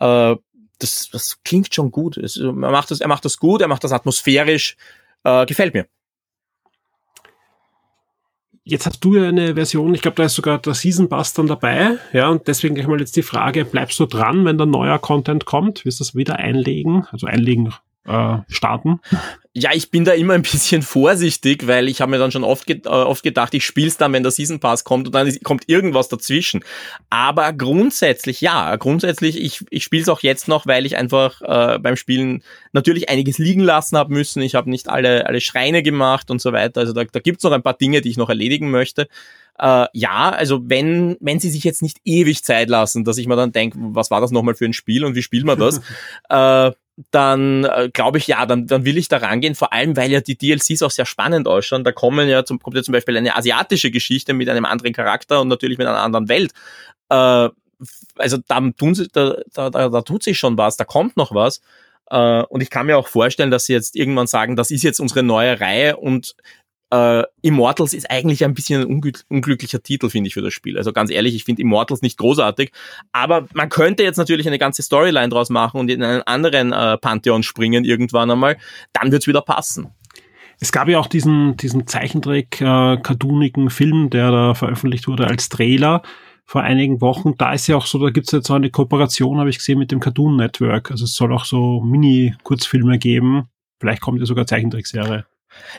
Speaker 5: Äh, das, das klingt schon gut. Es, er, macht das, er macht das gut, er macht das atmosphärisch, äh, gefällt mir.
Speaker 4: Jetzt hast du ja eine Version, ich glaube, da ist sogar der Season Pass dann dabei, ja, und deswegen gleich mal jetzt die Frage, bleibst du dran, wenn da neuer Content kommt? Wirst du das wieder einlegen? Also einlegen äh, starten?
Speaker 5: Ja, ich bin da immer ein bisschen vorsichtig, weil ich habe mir dann schon oft, ge äh, oft gedacht, ich spiele es dann, wenn der Season Pass kommt und dann kommt irgendwas dazwischen. Aber grundsätzlich, ja, grundsätzlich, ich, ich spiele es auch jetzt noch, weil ich einfach äh, beim Spielen natürlich einiges liegen lassen habe müssen. Ich habe nicht alle, alle Schreine gemacht und so weiter. Also da, da gibt's noch ein paar Dinge, die ich noch erledigen möchte. Äh, ja, also wenn, wenn sie sich jetzt nicht ewig Zeit lassen, dass ich mir dann denke, was war das nochmal für ein Spiel und wie spielt man das? äh, dann äh, glaube ich, ja, dann, dann will ich da rangehen, vor allem, weil ja die DLCs auch sehr spannend ausschauen. Da kommen ja zum, kommt ja zum Beispiel eine asiatische Geschichte mit einem anderen Charakter und natürlich mit einer anderen Welt. Äh, also da, tun sie, da, da, da, tut sich schon was, da kommt noch was. Äh, und ich kann mir auch vorstellen, dass sie jetzt irgendwann sagen, das ist jetzt unsere neue Reihe und äh, Immortals ist eigentlich ein bisschen ein unglücklicher Titel, finde ich, für das Spiel. Also ganz ehrlich, ich finde Immortals nicht großartig, aber man könnte jetzt natürlich eine ganze Storyline draus machen und in einen anderen äh, Pantheon springen irgendwann einmal, dann wird's wieder passen.
Speaker 4: Es gab ja auch diesen, diesen Zeichentrick-cartoonigen äh, Film, der da veröffentlicht wurde als Trailer vor einigen Wochen. Da ist ja auch so, da gibt's jetzt so eine Kooperation, habe ich gesehen, mit dem Cartoon Network. Also es soll auch so Mini-Kurzfilme geben. Vielleicht kommt ja sogar Zeichentrickserie.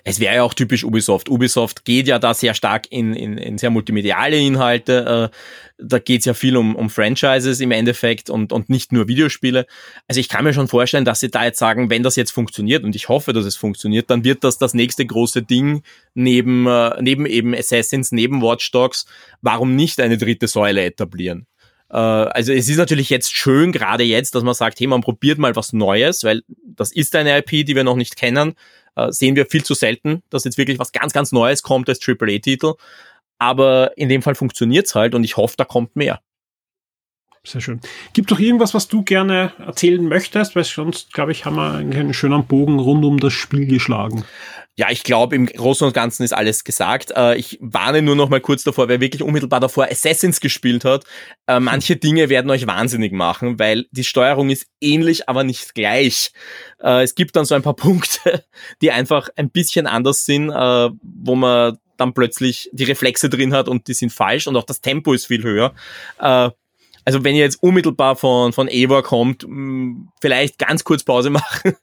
Speaker 5: Es wäre ja auch typisch Ubisoft. Ubisoft geht ja da sehr stark in, in, in sehr multimediale Inhalte. Äh, da geht es ja viel um, um Franchises im Endeffekt und, und nicht nur Videospiele. Also ich kann mir schon vorstellen, dass sie da jetzt sagen, wenn das jetzt funktioniert und ich hoffe, dass es funktioniert, dann wird das das nächste große Ding neben, äh, neben eben Assassins, neben Watch Dogs. Warum nicht eine dritte Säule etablieren? Äh, also es ist natürlich jetzt schön, gerade jetzt, dass man sagt, hey, man probiert mal was Neues, weil das ist eine IP, die wir noch nicht kennen äh, sehen wir viel zu selten, dass jetzt wirklich was ganz, ganz Neues kommt als AAA-Titel. Aber in dem Fall funktioniert's halt und ich hoffe, da kommt mehr.
Speaker 4: Sehr schön. Gibt doch irgendwas, was du gerne erzählen möchtest, weil sonst, glaube ich, haben wir einen schönen Bogen rund um das Spiel geschlagen.
Speaker 5: Ja, ich glaube, im Großen und Ganzen ist alles gesagt. Äh, ich warne nur noch mal kurz davor, wer wirklich unmittelbar davor Assassins gespielt hat. Äh, manche Dinge werden euch wahnsinnig machen, weil die Steuerung ist ähnlich, aber nicht gleich. Äh, es gibt dann so ein paar Punkte, die einfach ein bisschen anders sind, wo man dann plötzlich die Reflexe drin hat und die sind falsch und auch das Tempo ist viel höher also wenn ihr jetzt unmittelbar von, von Evo kommt, mm, vielleicht ganz kurz Pause machen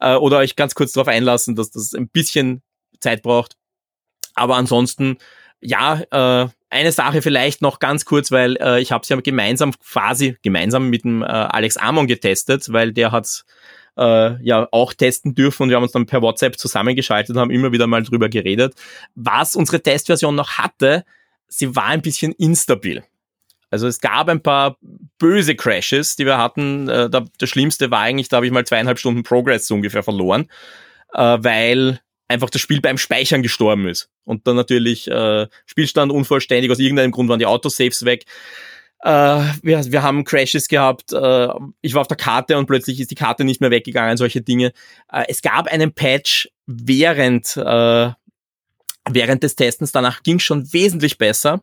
Speaker 5: äh, oder euch ganz kurz darauf einlassen, dass das ein bisschen Zeit braucht. Aber ansonsten, ja, äh, eine Sache vielleicht noch ganz kurz, weil äh, ich habe es ja gemeinsam quasi gemeinsam mit dem äh, Alex Amon getestet, weil der hat äh, ja auch testen dürfen und wir haben uns dann per WhatsApp zusammengeschaltet und haben immer wieder mal drüber geredet. Was unsere Testversion noch hatte, sie war ein bisschen instabil. Also es gab ein paar böse Crashes, die wir hatten. Äh, das Schlimmste war eigentlich, da habe ich mal zweieinhalb Stunden Progress so ungefähr verloren, äh, weil einfach das Spiel beim Speichern gestorben ist. Und dann natürlich äh, Spielstand unvollständig, aus irgendeinem Grund waren die Autosaves weg. Äh, wir, wir haben Crashes gehabt, äh, ich war auf der Karte und plötzlich ist die Karte nicht mehr weggegangen, solche Dinge. Äh, es gab einen Patch während, äh, während des Testens, danach ging es schon wesentlich besser.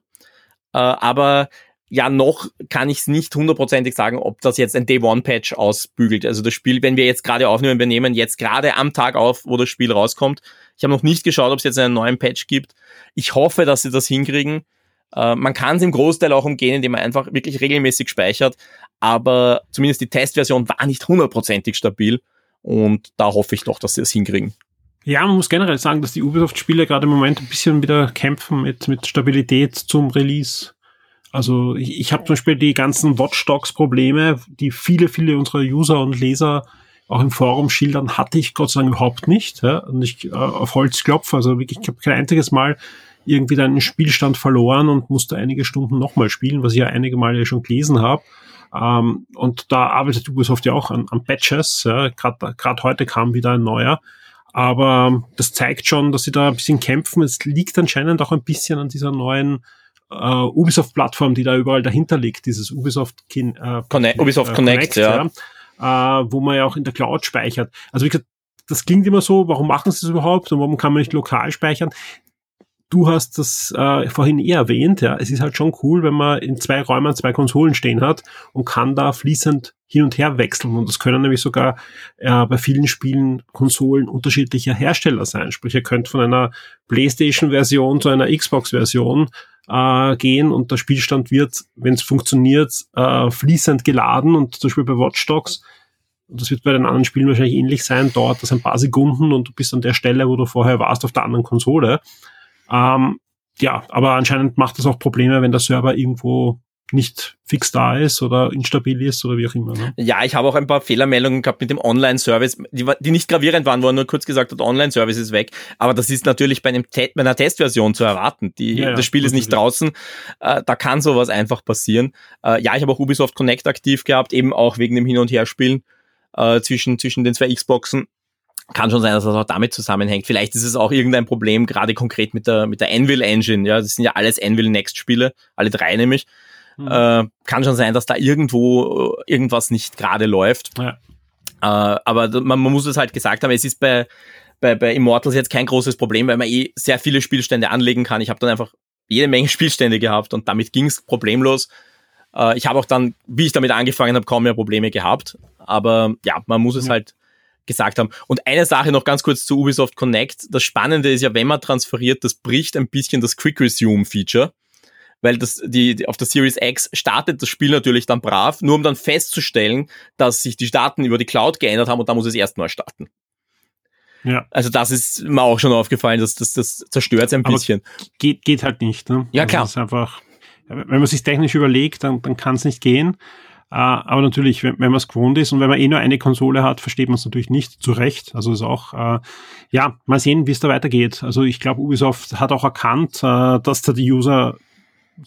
Speaker 5: Äh, aber ja, noch kann ich es nicht hundertprozentig sagen, ob das jetzt ein Day-One-Patch ausbügelt. Also das Spiel, wenn wir jetzt gerade aufnehmen, wir nehmen jetzt gerade am Tag auf, wo das Spiel rauskommt. Ich habe noch nicht geschaut, ob es jetzt einen neuen Patch gibt. Ich hoffe, dass sie das hinkriegen. Äh, man kann es im Großteil auch umgehen, indem man einfach wirklich regelmäßig speichert. Aber zumindest die Testversion war nicht hundertprozentig stabil. Und da hoffe ich doch, dass sie es hinkriegen.
Speaker 4: Ja, man muss generell sagen, dass die Ubisoft-Spiele gerade im Moment ein bisschen wieder kämpfen mit, mit Stabilität zum Release. Also ich, ich habe zum Beispiel die ganzen Watchdogs-Probleme, die viele, viele unserer User und Leser auch im Forum schildern, hatte ich Gott sei Dank überhaupt nicht. Ja? Und ich äh, auf Holz klopfe, also wirklich, ich habe kein einziges Mal irgendwie dann einen Spielstand verloren und musste einige Stunden nochmal spielen, was ich ja einige Male schon gelesen habe. Ähm, und da arbeitet Ubisoft ja auch an, an Patches. Ja? Gerade heute kam wieder ein neuer. Aber das zeigt schon, dass sie da ein bisschen kämpfen. Es liegt anscheinend auch ein bisschen an dieser neuen äh, Ubisoft-Plattform, die da überall dahinter liegt, dieses Ubisoft, Kin
Speaker 5: äh, Connect, Ubisoft äh, Connect, Connect ja
Speaker 4: äh, wo man ja auch in der Cloud speichert. Also wie gesagt, das klingt immer so, warum machen sie das überhaupt und warum kann man nicht lokal speichern? Du hast das äh, vorhin eh erwähnt, ja. Es ist halt schon cool, wenn man in zwei Räumen zwei Konsolen stehen hat und kann da fließend hin und her wechseln. Und das können nämlich sogar äh, bei vielen Spielen Konsolen unterschiedlicher Hersteller sein. Sprich, ihr könnt von einer PlayStation-Version zu einer Xbox-Version äh, gehen und der Spielstand wird, wenn es funktioniert, äh, fließend geladen und zum Beispiel bei Watch Dogs, und das wird bei den anderen Spielen wahrscheinlich ähnlich sein, dauert das ein paar Sekunden und du bist an der Stelle, wo du vorher warst, auf der anderen Konsole. Ähm, ja, aber anscheinend macht das auch Probleme, wenn der Server irgendwo nicht fix da ist oder instabil ist oder wie auch immer. Ne?
Speaker 5: Ja, ich habe auch ein paar Fehlermeldungen gehabt mit dem Online-Service, die, die nicht gravierend waren, wo er nur kurz gesagt hat, Online-Service ist weg. Aber das ist natürlich bei, einem Te bei einer Testversion zu erwarten. Die, ja, das Spiel ist nicht draußen. Äh, da kann sowas einfach passieren. Äh, ja, ich habe auch Ubisoft Connect aktiv gehabt, eben auch wegen dem Hin- und Herspielen äh, zwischen, zwischen den zwei Xboxen kann schon sein, dass das auch damit zusammenhängt. Vielleicht ist es auch irgendein Problem, gerade konkret mit der, mit der Anvil Engine. Ja, das sind ja alles Anvil Next Spiele, alle drei nämlich. Mhm. Äh, kann schon sein, dass da irgendwo äh, irgendwas nicht gerade läuft. Ja. Äh, aber man, man muss es halt gesagt haben, es ist bei, bei, bei Immortals jetzt kein großes Problem, weil man eh sehr viele Spielstände anlegen kann. Ich habe dann einfach jede Menge Spielstände gehabt und damit ging es problemlos. Äh, ich habe auch dann, wie ich damit angefangen habe, kaum mehr Probleme gehabt. Aber ja, man muss es ja. halt gesagt haben. Und eine Sache noch ganz kurz zu Ubisoft Connect. Das Spannende ist ja, wenn man transferiert, das bricht ein bisschen das Quick Resume Feature weil das, die, die, auf der Series X startet das Spiel natürlich dann brav, nur um dann festzustellen, dass sich die Daten über die Cloud geändert haben und da muss es erst neu starten. Ja. Also das ist mir auch schon aufgefallen, dass das, das zerstört es ein Aber bisschen.
Speaker 4: Geht, geht halt nicht. Ne?
Speaker 5: Ja, klar.
Speaker 4: Also ist einfach, wenn man sich technisch überlegt, dann, dann kann es nicht gehen. Uh, aber natürlich, wenn, wenn man es gewohnt ist und wenn man eh nur eine Konsole hat, versteht man es natürlich nicht zu Recht. Also ist auch, uh, ja, mal sehen, wie es da weitergeht. Also ich glaube, Ubisoft hat auch erkannt, uh, dass da die User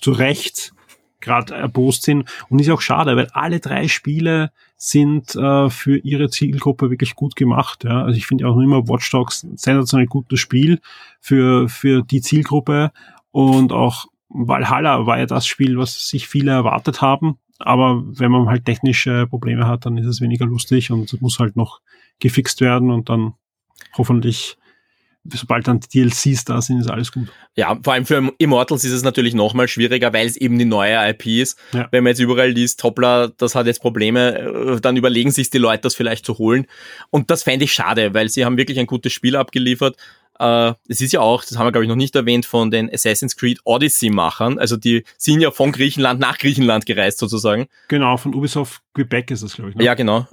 Speaker 4: zu Recht gerade erbost sind. Und ist auch schade, weil alle drei Spiele sind äh, für ihre Zielgruppe wirklich gut gemacht. Ja. Also ich finde auch immer Watch Dogs ein sensationell gutes Spiel für, für die Zielgruppe. Und auch Valhalla war ja das Spiel, was sich viele erwartet haben. aber wenn man halt technische Probleme hat, dann ist es weniger lustig und muss halt noch gefixt werden und dann hoffentlich sobald dann die DLCs da sind, ist alles gut.
Speaker 5: Ja, vor allem für Immortals ist es natürlich nochmal schwieriger, weil es eben die neue IP ist. Ja. Wenn man jetzt überall liest, hoppla, das hat jetzt Probleme, äh, dann überlegen sich die Leute, das vielleicht zu holen. Und das fände ich schade, weil sie haben wirklich ein gutes Spiel abgeliefert. Uh, es ist ja auch, das haben wir glaube ich noch nicht erwähnt, von den Assassin's Creed Odyssey-Machern. Also die sind ja von Griechenland nach Griechenland gereist sozusagen.
Speaker 4: Genau, von Ubisoft Quebec ist es glaube ich.
Speaker 5: Ne? Ja, genau.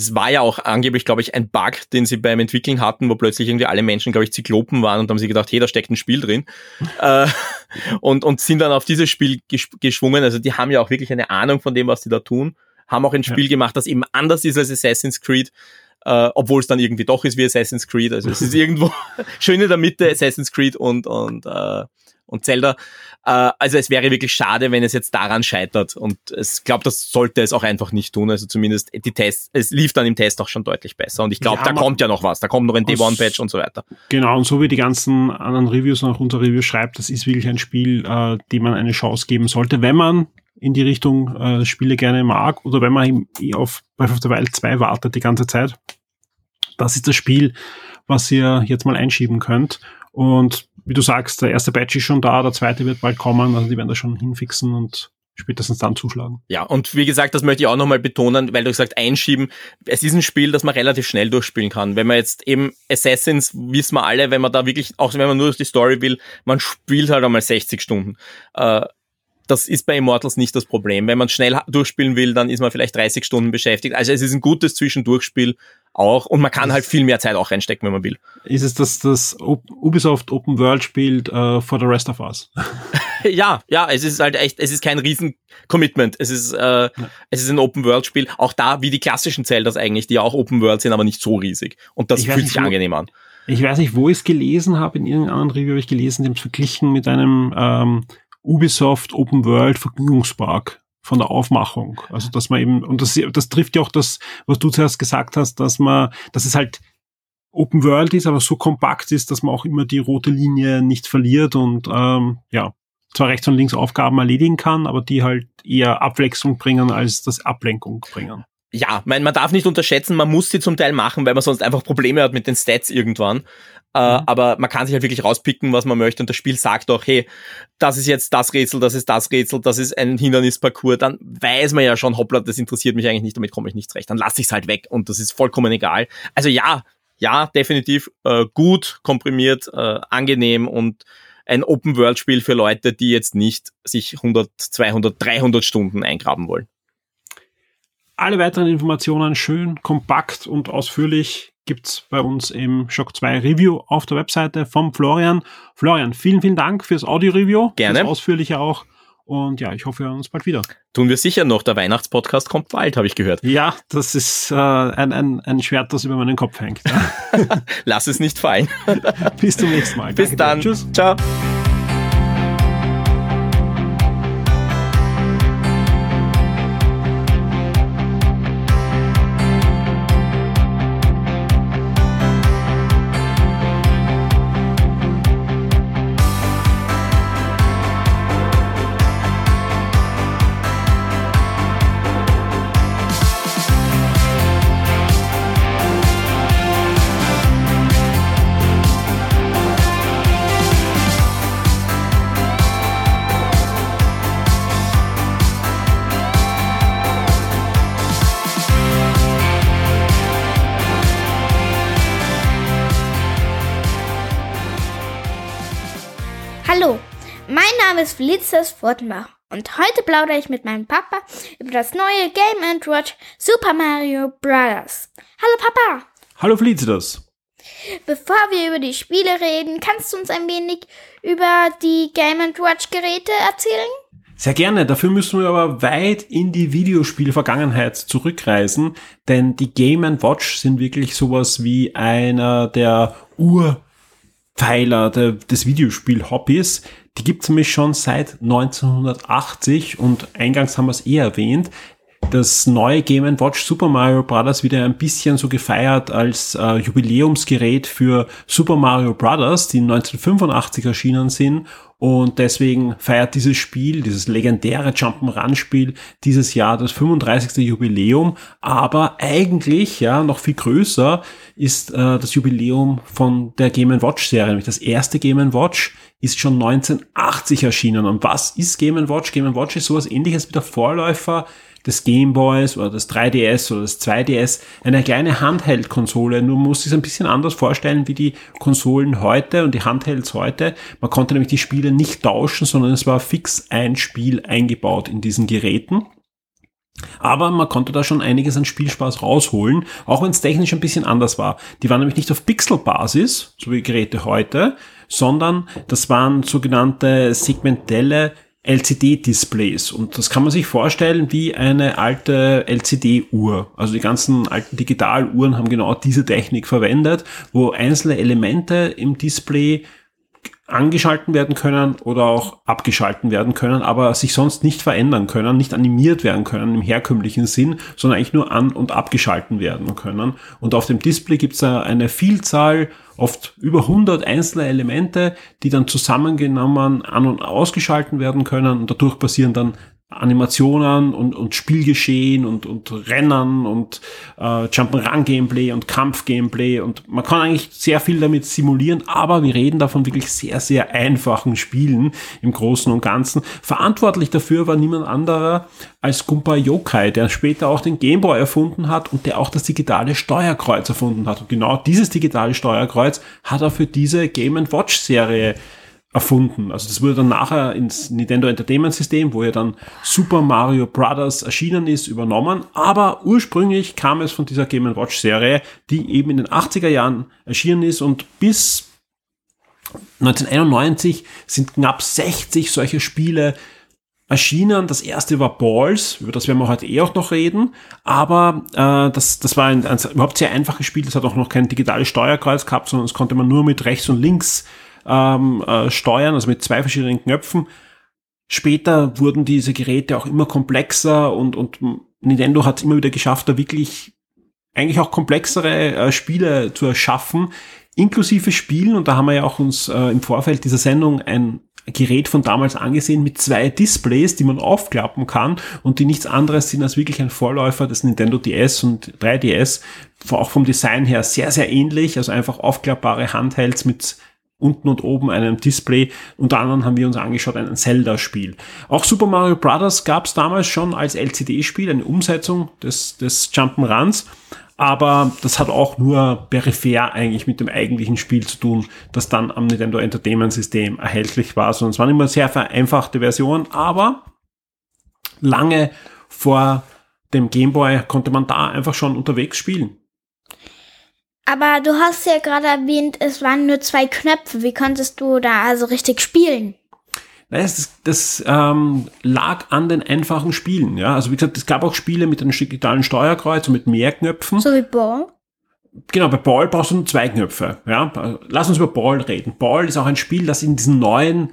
Speaker 5: Das war ja auch angeblich, glaube ich, ein Bug, den sie beim Entwickeln hatten, wo plötzlich irgendwie alle Menschen, glaube ich, Zyklopen waren und haben sie gedacht, hey, da steckt ein Spiel drin. äh, und, und sind dann auf dieses Spiel geschwungen. Also die haben ja auch wirklich eine Ahnung von dem, was sie da tun. Haben auch ein Spiel ja. gemacht, das eben anders ist als Assassin's Creed. Uh, obwohl es dann irgendwie doch ist wie Assassin's Creed. Also es ist irgendwo schön in der Mitte Assassin's Creed und, und uh, und Zelda. Äh, also es wäre wirklich schade, wenn es jetzt daran scheitert. Und ich glaube, das sollte es auch einfach nicht tun. Also zumindest die Tests, es lief dann im Test auch schon deutlich besser. Und ich glaube, ja, da kommt ja noch was. Da kommt noch ein Day-One-Patch und so weiter.
Speaker 4: Genau, und so wie die ganzen anderen Reviews und auch unser Review schreibt, das ist wirklich ein Spiel, äh, dem man eine Chance geben sollte, wenn man in die Richtung äh, Spiele gerne mag oder wenn man auf Breath of the Wild 2 wartet die ganze Zeit. Das ist das Spiel, was ihr jetzt mal einschieben könnt. Und wie du sagst, der erste Batch ist schon da, der zweite wird bald kommen, also die werden da schon hinfixen und spätestens dann zuschlagen.
Speaker 5: Ja, und wie gesagt, das möchte ich auch nochmal betonen, weil du gesagt einschieben, es ist ein Spiel, das man relativ schnell durchspielen kann. Wenn man jetzt eben Assassins, wissen wir alle, wenn man da wirklich, auch wenn man nur die Story will, man spielt halt einmal 60 Stunden. Äh, das ist bei Immortals nicht das Problem. Wenn man schnell durchspielen will, dann ist man vielleicht 30 Stunden beschäftigt. Also es ist ein gutes Zwischendurchspiel auch und man kann halt viel mehr Zeit auch reinstecken, wenn man will.
Speaker 4: Ist es das, das Ubisoft Open World spielt uh, for the rest of us?
Speaker 5: ja, ja, es ist halt echt, es ist kein riesen Commitment. Es ist, äh, ja. es ist ein Open World Spiel. Auch da, wie die klassischen Zeldas eigentlich, die auch Open World sind, aber nicht so riesig. Und das ich fühlt sich wo, angenehm an.
Speaker 4: Ich weiß nicht, wo ich es gelesen habe, in irgendeinem anderen Review habe ich gelesen, es verglichen mit einem ähm, Ubisoft Open World Vergnügungspark von der Aufmachung. Also dass man eben, und das, das trifft ja auch das, was du zuerst gesagt hast, dass man, dass es halt Open World ist, aber so kompakt ist, dass man auch immer die rote Linie nicht verliert und ähm, ja, zwar rechts und links Aufgaben erledigen kann, aber die halt eher Abwechslung bringen, als das Ablenkung bringen.
Speaker 5: Ja, man, man darf nicht unterschätzen, man muss sie zum Teil machen, weil man sonst einfach Probleme hat mit den Stats irgendwann. Äh, mhm. aber man kann sich halt wirklich rauspicken, was man möchte und das Spiel sagt auch, hey, das ist jetzt das Rätsel, das ist das Rätsel, das ist ein Hindernisparcours, dann weiß man ja schon, hoppla, das interessiert mich eigentlich nicht, damit komme ich nicht zurecht, dann lasse ich es halt weg und das ist vollkommen egal. Also ja, ja, definitiv äh, gut, komprimiert, äh, angenehm und ein Open-World-Spiel für Leute, die jetzt nicht sich 100, 200, 300 Stunden eingraben wollen.
Speaker 4: Alle weiteren Informationen schön, kompakt und ausführlich gibt's bei uns im Shock 2 Review auf der Webseite vom Florian. Florian, vielen, vielen Dank fürs Audio-Review.
Speaker 5: Gerne.
Speaker 4: Das ausführliche auch. Und ja, ich hoffe, wir hören uns bald wieder.
Speaker 5: Tun wir sicher noch. Der Weihnachtspodcast kommt bald, habe ich gehört.
Speaker 4: Ja, das ist äh, ein, ein, ein Schwert, das über meinen Kopf hängt.
Speaker 5: Lass es nicht fallen.
Speaker 4: Bis zum nächsten Mal.
Speaker 5: Bis Danke dann. Dir. Tschüss. Ciao.
Speaker 6: Felicitas Furtenbach und heute plaudere ich mit meinem Papa über das neue Game Watch Super Mario Bros. Hallo Papa!
Speaker 4: Hallo Felicitas!
Speaker 6: Bevor wir über die Spiele reden, kannst du uns ein wenig über die Game Watch Geräte erzählen?
Speaker 4: Sehr gerne. Dafür müssen wir aber weit in die Videospielvergangenheit zurückreisen, denn die Game Watch sind wirklich sowas wie einer der Urpfeiler des das neue Game Watch Super Mario Bros. wieder ein bisschen so gefeiert als äh, Jubiläumsgerät für Super Mario Bros., die 1985 erschienen sind und deswegen feiert dieses Spiel, dieses legendäre Jump'n'Run-Spiel, dieses Jahr das 35. Jubiläum. Aber eigentlich, ja, noch viel größer ist äh, das Jubiläum von der Game Watch-Serie. Nämlich das erste Game Watch ist schon 1980 erschienen. Und was ist Game Watch? Game Watch ist sowas ähnliches wie der Vorläufer des Gameboys oder des 3DS oder des 2DS eine kleine Handheld-Konsole. Nur muss es ein bisschen anders vorstellen wie die Konsolen heute und die Handhelds heute. Man konnte nämlich die Spiele nicht tauschen, sondern es war fix ein Spiel eingebaut in diesen Geräten. Aber man konnte da schon einiges an Spielspaß rausholen, auch wenn es technisch ein bisschen anders war. Die waren nämlich nicht auf Pixel-Basis, so wie Geräte heute, sondern das waren sogenannte segmentelle LCD-Displays. Und das kann man sich vorstellen wie eine alte LCD-Uhr. Also die ganzen alten Digitaluhren haben genau diese Technik verwendet, wo einzelne Elemente im Display angeschalten werden können oder auch abgeschalten werden können, aber sich sonst nicht verändern können, nicht animiert werden können im herkömmlichen Sinn, sondern eigentlich nur an- und abgeschalten werden können. Und auf dem Display gibt es eine Vielzahl oft über 100 einzelne Elemente, die dann zusammengenommen an- und ausgeschalten werden können und dadurch passieren dann Animationen und, und Spielgeschehen und, und Rennen und äh, Jump'n'Run-Gameplay und Kampf-Gameplay und man kann eigentlich sehr viel damit simulieren, aber wir reden davon wirklich sehr, sehr einfachen Spielen im Großen und Ganzen. Verantwortlich dafür war niemand anderer als Gunpei Yokai, der später auch den Gameboy erfunden hat und der auch das digitale Steuerkreuz erfunden hat. Und genau dieses digitale Steuerkreuz hat er für diese Game Watch Serie erfunden. Also das wurde dann nachher ins Nintendo Entertainment System, wo ja dann Super Mario Brothers erschienen ist, übernommen. Aber ursprünglich kam es von dieser Game Watch Serie, die eben in den 80er Jahren erschienen ist und bis 1991 sind knapp 60 solche Spiele erschienen. Das erste war Balls, über das werden wir heute eh auch noch reden. Aber äh, das, das war ein, ein überhaupt sehr einfaches Spiel. Das hat auch noch kein digitales Steuerkreuz gehabt, sondern das konnte man nur mit rechts und links ähm, äh, steuern, also mit zwei verschiedenen Knöpfen. Später wurden diese Geräte auch immer komplexer und, und Nintendo hat es immer wieder geschafft, da wirklich eigentlich auch komplexere äh, Spiele zu erschaffen, inklusive Spielen. Und da haben wir ja auch uns äh, im Vorfeld dieser Sendung ein Gerät von damals angesehen mit zwei Displays, die man aufklappen kann und die nichts anderes sind als wirklich ein Vorläufer des Nintendo DS und 3DS, auch vom Design her sehr, sehr ähnlich, also einfach aufklappbare Handhelds mit unten und oben einem Display. Unter anderem haben wir uns angeschaut ein Zelda-Spiel. Auch Super Mario Bros. gab es damals schon als LCD-Spiel, eine Umsetzung des, des Jump'n'Runs. Aber das hat auch nur peripher eigentlich mit dem eigentlichen Spiel zu tun, das dann am Nintendo Entertainment System erhältlich war. Sondern es waren immer sehr vereinfachte Versionen, aber lange vor dem Game Boy konnte man da einfach schon unterwegs spielen.
Speaker 6: Aber du hast ja gerade erwähnt, es waren nur zwei Knöpfe. Wie konntest du da also richtig spielen?
Speaker 4: Das, das ähm, lag an den einfachen Spielen. Ja, also wie gesagt, es gab auch Spiele mit einem digitalen Steuerkreuz und mit mehr Knöpfen.
Speaker 6: So wie Ball.
Speaker 4: Genau, bei Ball brauchst du nur zwei Knöpfe. Ja, lass uns über Ball reden. Ball ist auch ein Spiel, das in diesem neuen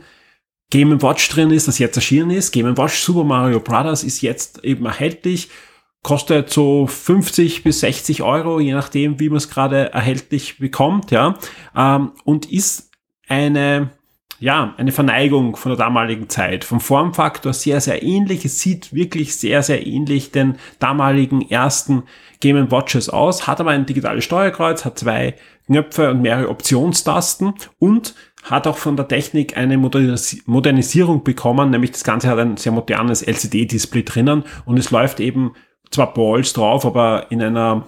Speaker 4: Game Watch drin ist, das jetzt erschienen ist. Game Watch Super Mario Bros. ist jetzt eben erhältlich kostet so 50 bis 60 Euro, je nachdem, wie man es gerade erhältlich bekommt, ja, ähm, und ist eine, ja, eine Verneigung von der damaligen Zeit. Vom Formfaktor sehr, sehr ähnlich. Es sieht wirklich sehr, sehr ähnlich den damaligen ersten Game Watches aus, hat aber ein digitales Steuerkreuz, hat zwei Knöpfe und mehrere Optionstasten und hat auch von der Technik eine Modernisierung bekommen, nämlich das Ganze hat ein sehr modernes LCD-Display drinnen und es läuft eben zwar Balls drauf, aber in einer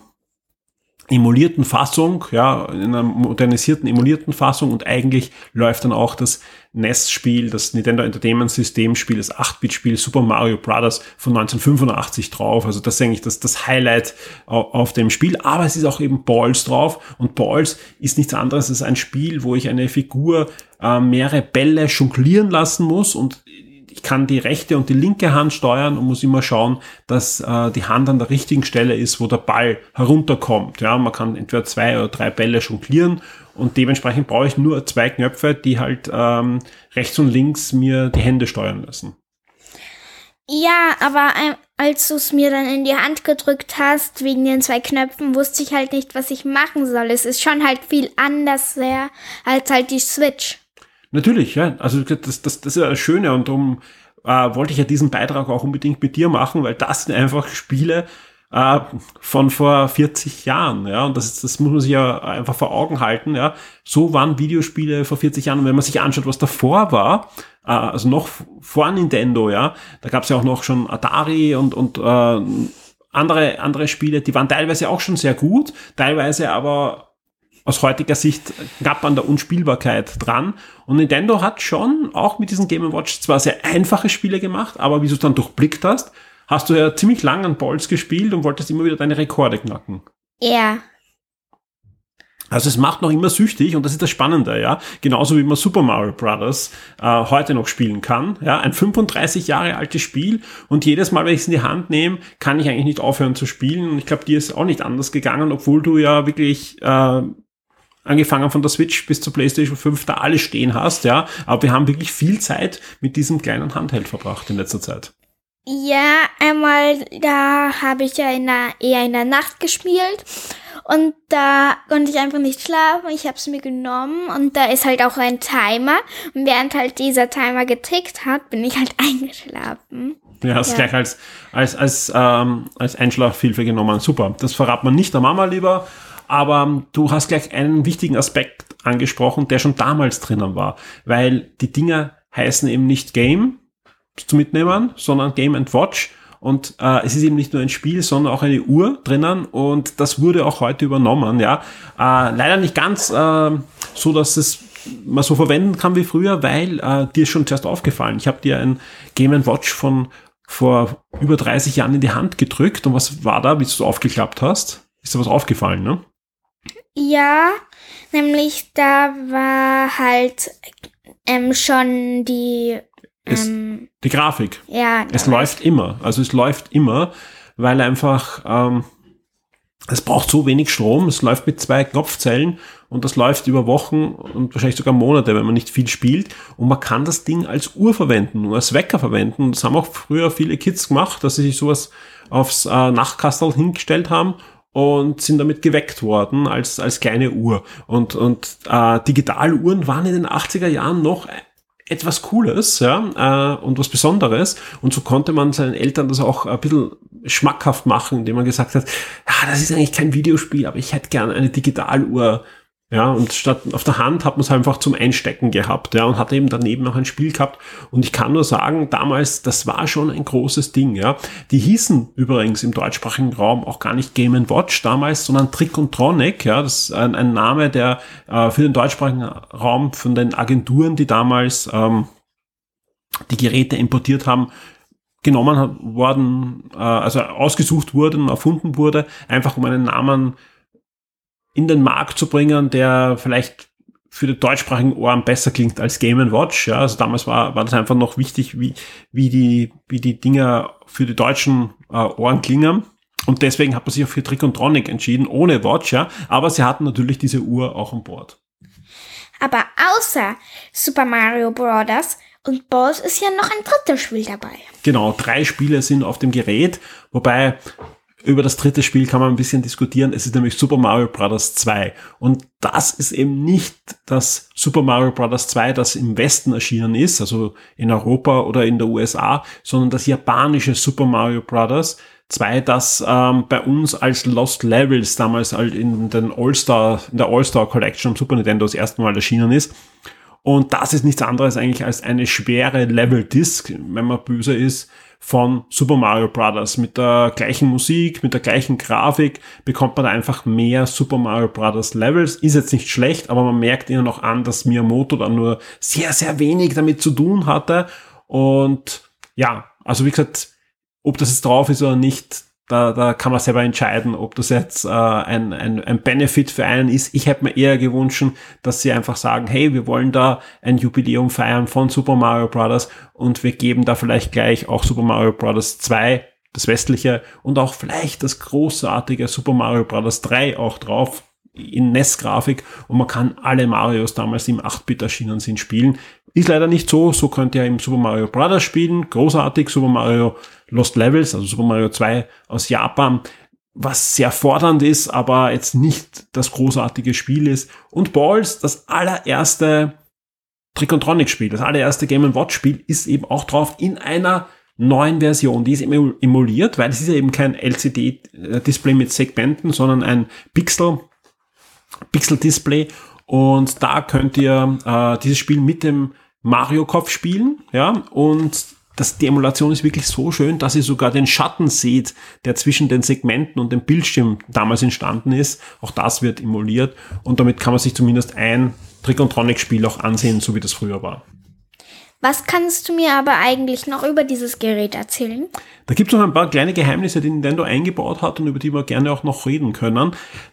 Speaker 4: emulierten Fassung, ja, in einer modernisierten emulierten Fassung und eigentlich läuft dann auch das NES-Spiel, das Nintendo Entertainment System Spiel, das 8-Bit-Spiel Super Mario Bros. von 1985 drauf. Also das ist eigentlich das, das Highlight auf dem Spiel. Aber es ist auch eben Balls drauf und Balls ist nichts anderes als ein Spiel, wo ich eine Figur äh, mehrere Bälle jonglieren lassen muss und ich kann die rechte und die linke Hand steuern und muss immer schauen, dass äh, die Hand an der richtigen Stelle ist, wo der Ball herunterkommt. Ja, man kann entweder zwei oder drei Bälle jonglieren und dementsprechend brauche ich nur zwei Knöpfe, die halt ähm, rechts und links mir die Hände steuern lassen.
Speaker 6: Ja, aber äh, als du es mir dann in die Hand gedrückt hast, wegen den zwei Knöpfen, wusste ich halt nicht, was ich machen soll. Es ist schon halt viel anders sehr als halt die Switch.
Speaker 4: Natürlich, ja. Also das, das, das ist ja das Schöne und darum äh, wollte ich ja diesen Beitrag auch unbedingt mit dir machen, weil das sind einfach Spiele, äh, von vor 40 Jahren, ja, und das, das muss man sich ja einfach vor Augen halten, ja. So waren Videospiele vor 40 Jahren, und wenn man sich anschaut, was davor war, äh, also noch vor Nintendo, ja, da gab es ja auch noch schon Atari und, und äh, andere, andere Spiele, die waren teilweise auch schon sehr gut, teilweise aber aus heutiger Sicht gab an der Unspielbarkeit dran. Und Nintendo hat schon auch mit diesem Game Watch zwar sehr einfache Spiele gemacht, aber wie du es dann durchblickt hast, hast du ja ziemlich lang an Balls gespielt und wolltest immer wieder deine Rekorde knacken.
Speaker 6: Ja.
Speaker 4: Also es macht noch immer süchtig und das ist das Spannende, ja. Genauso wie man Super Mario Bros. Äh, heute noch spielen kann. Ja, ein 35 Jahre altes Spiel und jedes Mal, wenn ich es in die Hand nehme, kann ich eigentlich nicht aufhören zu spielen. Und ich glaube, dir ist auch nicht anders gegangen, obwohl du ja wirklich äh, angefangen von der Switch bis zur PlayStation 5 da alles stehen hast, ja. Aber wir haben wirklich viel Zeit mit diesem kleinen Handheld verbracht in letzter Zeit.
Speaker 6: Ja, einmal, da habe ich ja in der, eher in der Nacht gespielt und da konnte ich einfach nicht schlafen. Ich habe es mir genommen und da ist halt auch ein Timer und während halt dieser Timer getickt hat, bin ich halt eingeschlafen.
Speaker 4: Ja, hast
Speaker 6: Ja.
Speaker 4: gleich als, als, als, ähm, als Einschlafhilfe genommen. Super. Das verrat man nicht der Mama lieber. Aber du hast gleich einen wichtigen Aspekt angesprochen, der schon damals drinnen war. Weil die Dinger heißen eben nicht Game zu mitnehmen, sondern Game and Watch. Und äh, es ist eben nicht nur ein Spiel, sondern auch eine Uhr drinnen und das wurde auch heute übernommen. Ja, äh, leider nicht ganz äh, so, dass es man so verwenden kann wie früher, weil äh, dir ist schon zuerst aufgefallen. Ich habe dir ein Game Watch von vor über 30 Jahren in die Hand gedrückt und was war da, wie du es aufgeklappt hast? Ist dir was aufgefallen, ne?
Speaker 6: Ja, nämlich da war halt ähm, schon die, ähm,
Speaker 4: Die Grafik.
Speaker 6: ja,
Speaker 4: Es
Speaker 6: war-
Speaker 4: läuft immer. Also es läuft immer, weil einfach ähm, es braucht so wenig Strom. Es läuft mit zwei Knopfzellen und das läuft über Wochen und wahrscheinlich sogar Monate, wenn man nicht viel spielt. Und man kann das Ding als Uhr verwenden, nur als Wecker verwenden. Und das haben auch früher viele Kids gemacht, dass sie sich sowas aufs äh, Nachtkastel hingestellt haben und sind damit geweckt worden als, als kleine Uhr. Und, und äh, Digitaluhren waren in den 80er Jahren noch etwas Cooles ja, äh, und was Besonderes. Und so konnte man seinen Eltern das auch ein bisschen schmackhaft machen, indem man gesagt hat, ja, das ist eigentlich kein Videospiel, aber ich hätte gern eine Digitaluhr. Ja, und statt auf der Hand hat man es einfach zum Einstecken gehabt, ja, und hat eben daneben noch ein Spiel gehabt. Und ich kann nur sagen, damals, das war schon ein großes Ding, ja. Die hießen übrigens im deutschsprachigen Raum auch gar nicht Game Watch damals, sondern Trick und Tronic, ja. Das ist ein, ein Name, der äh, für den deutschsprachigen Raum von den Agenturen, die damals ähm, die Geräte importiert haben, genommen worden, äh, also ausgesucht wurden, erfunden wurde, einfach um einen Namen in den Markt zu bringen, der vielleicht für die deutschsprachigen Ohren besser klingt als Game Watch. Ja, also damals war, war das einfach noch wichtig, wie, wie die, wie die Dinger für die deutschen äh, Ohren klingen. Und deswegen hat man sich auch für Trick und Tronic entschieden, ohne Watch, ja. Aber sie hatten natürlich diese Uhr auch an Bord.
Speaker 6: Aber außer Super Mario Bros. und Balls ist ja noch ein drittes Spiel dabei.
Speaker 4: Genau, drei Spiele sind auf dem Gerät, wobei über das dritte Spiel kann man ein bisschen diskutieren. Es ist nämlich Super Mario Bros. 2. Und das ist eben nicht das Super Mario Bros. 2, das im Westen erschienen ist, also in Europa oder in der USA, sondern das japanische Super Mario Bros. 2, das ähm, bei uns als Lost Levels damals halt in den All-Star, in der All-Star Collection am Super Nintendo das erste Mal erschienen ist. Und das ist nichts anderes eigentlich als eine schwere Level-Disc, wenn man böse ist, von Super Mario Bros. Mit der gleichen Musik, mit der gleichen Grafik bekommt man da einfach mehr Super Mario Bros. Levels. Ist jetzt nicht schlecht, aber man merkt ihnen noch an, dass Miyamoto da nur sehr, sehr wenig damit zu tun hatte. Und ja, also wie gesagt, ob das jetzt drauf ist oder nicht, da, da kann man selber entscheiden, ob das jetzt äh, ein, ein, ein Benefit für einen ist. Ich hätte mir eher gewünscht, dass sie einfach sagen, hey, wir wollen da ein Jubiläum feiern von Super Mario Bros. und wir geben da vielleicht gleich auch Super Mario Bros. 2, das westliche, und auch vielleicht das großartige Super Mario Bros. 3 auch drauf in NES-Grafik und man kann alle Marios damals im 8-Bit erschienen sind spielen. Ist leider nicht so, so könnt ihr im Super Mario Bros. spielen, großartig, Super Mario Lost Levels, also Super Mario 2 aus Japan, was sehr fordernd ist, aber jetzt nicht das großartige Spiel ist. Und Balls, das allererste Tricontronic-Spiel, das allererste Game Watch-Spiel, ist eben auch drauf in einer neuen Version. Die ist emuliert, weil es ist ja eben kein LCD-Display mit Segmenten, sondern ein Pixel, Pixel-Display. Und da könnt ihr äh, dieses Spiel mit dem Mario-Kopf spielen, ja, und das, die Emulation ist wirklich so schön, dass ihr sogar den Schatten seht, der zwischen den Segmenten und dem Bildschirm damals entstanden ist. Auch das wird emuliert und damit kann man sich zumindest ein Tricontronic-Spiel auch ansehen, so wie das früher war.
Speaker 6: Was kannst du mir aber eigentlich noch über dieses Gerät erzählen?
Speaker 4: Da gibt es noch ein paar kleine Geheimnisse, die Nintendo eingebaut hat und über die wir gerne auch noch reden können.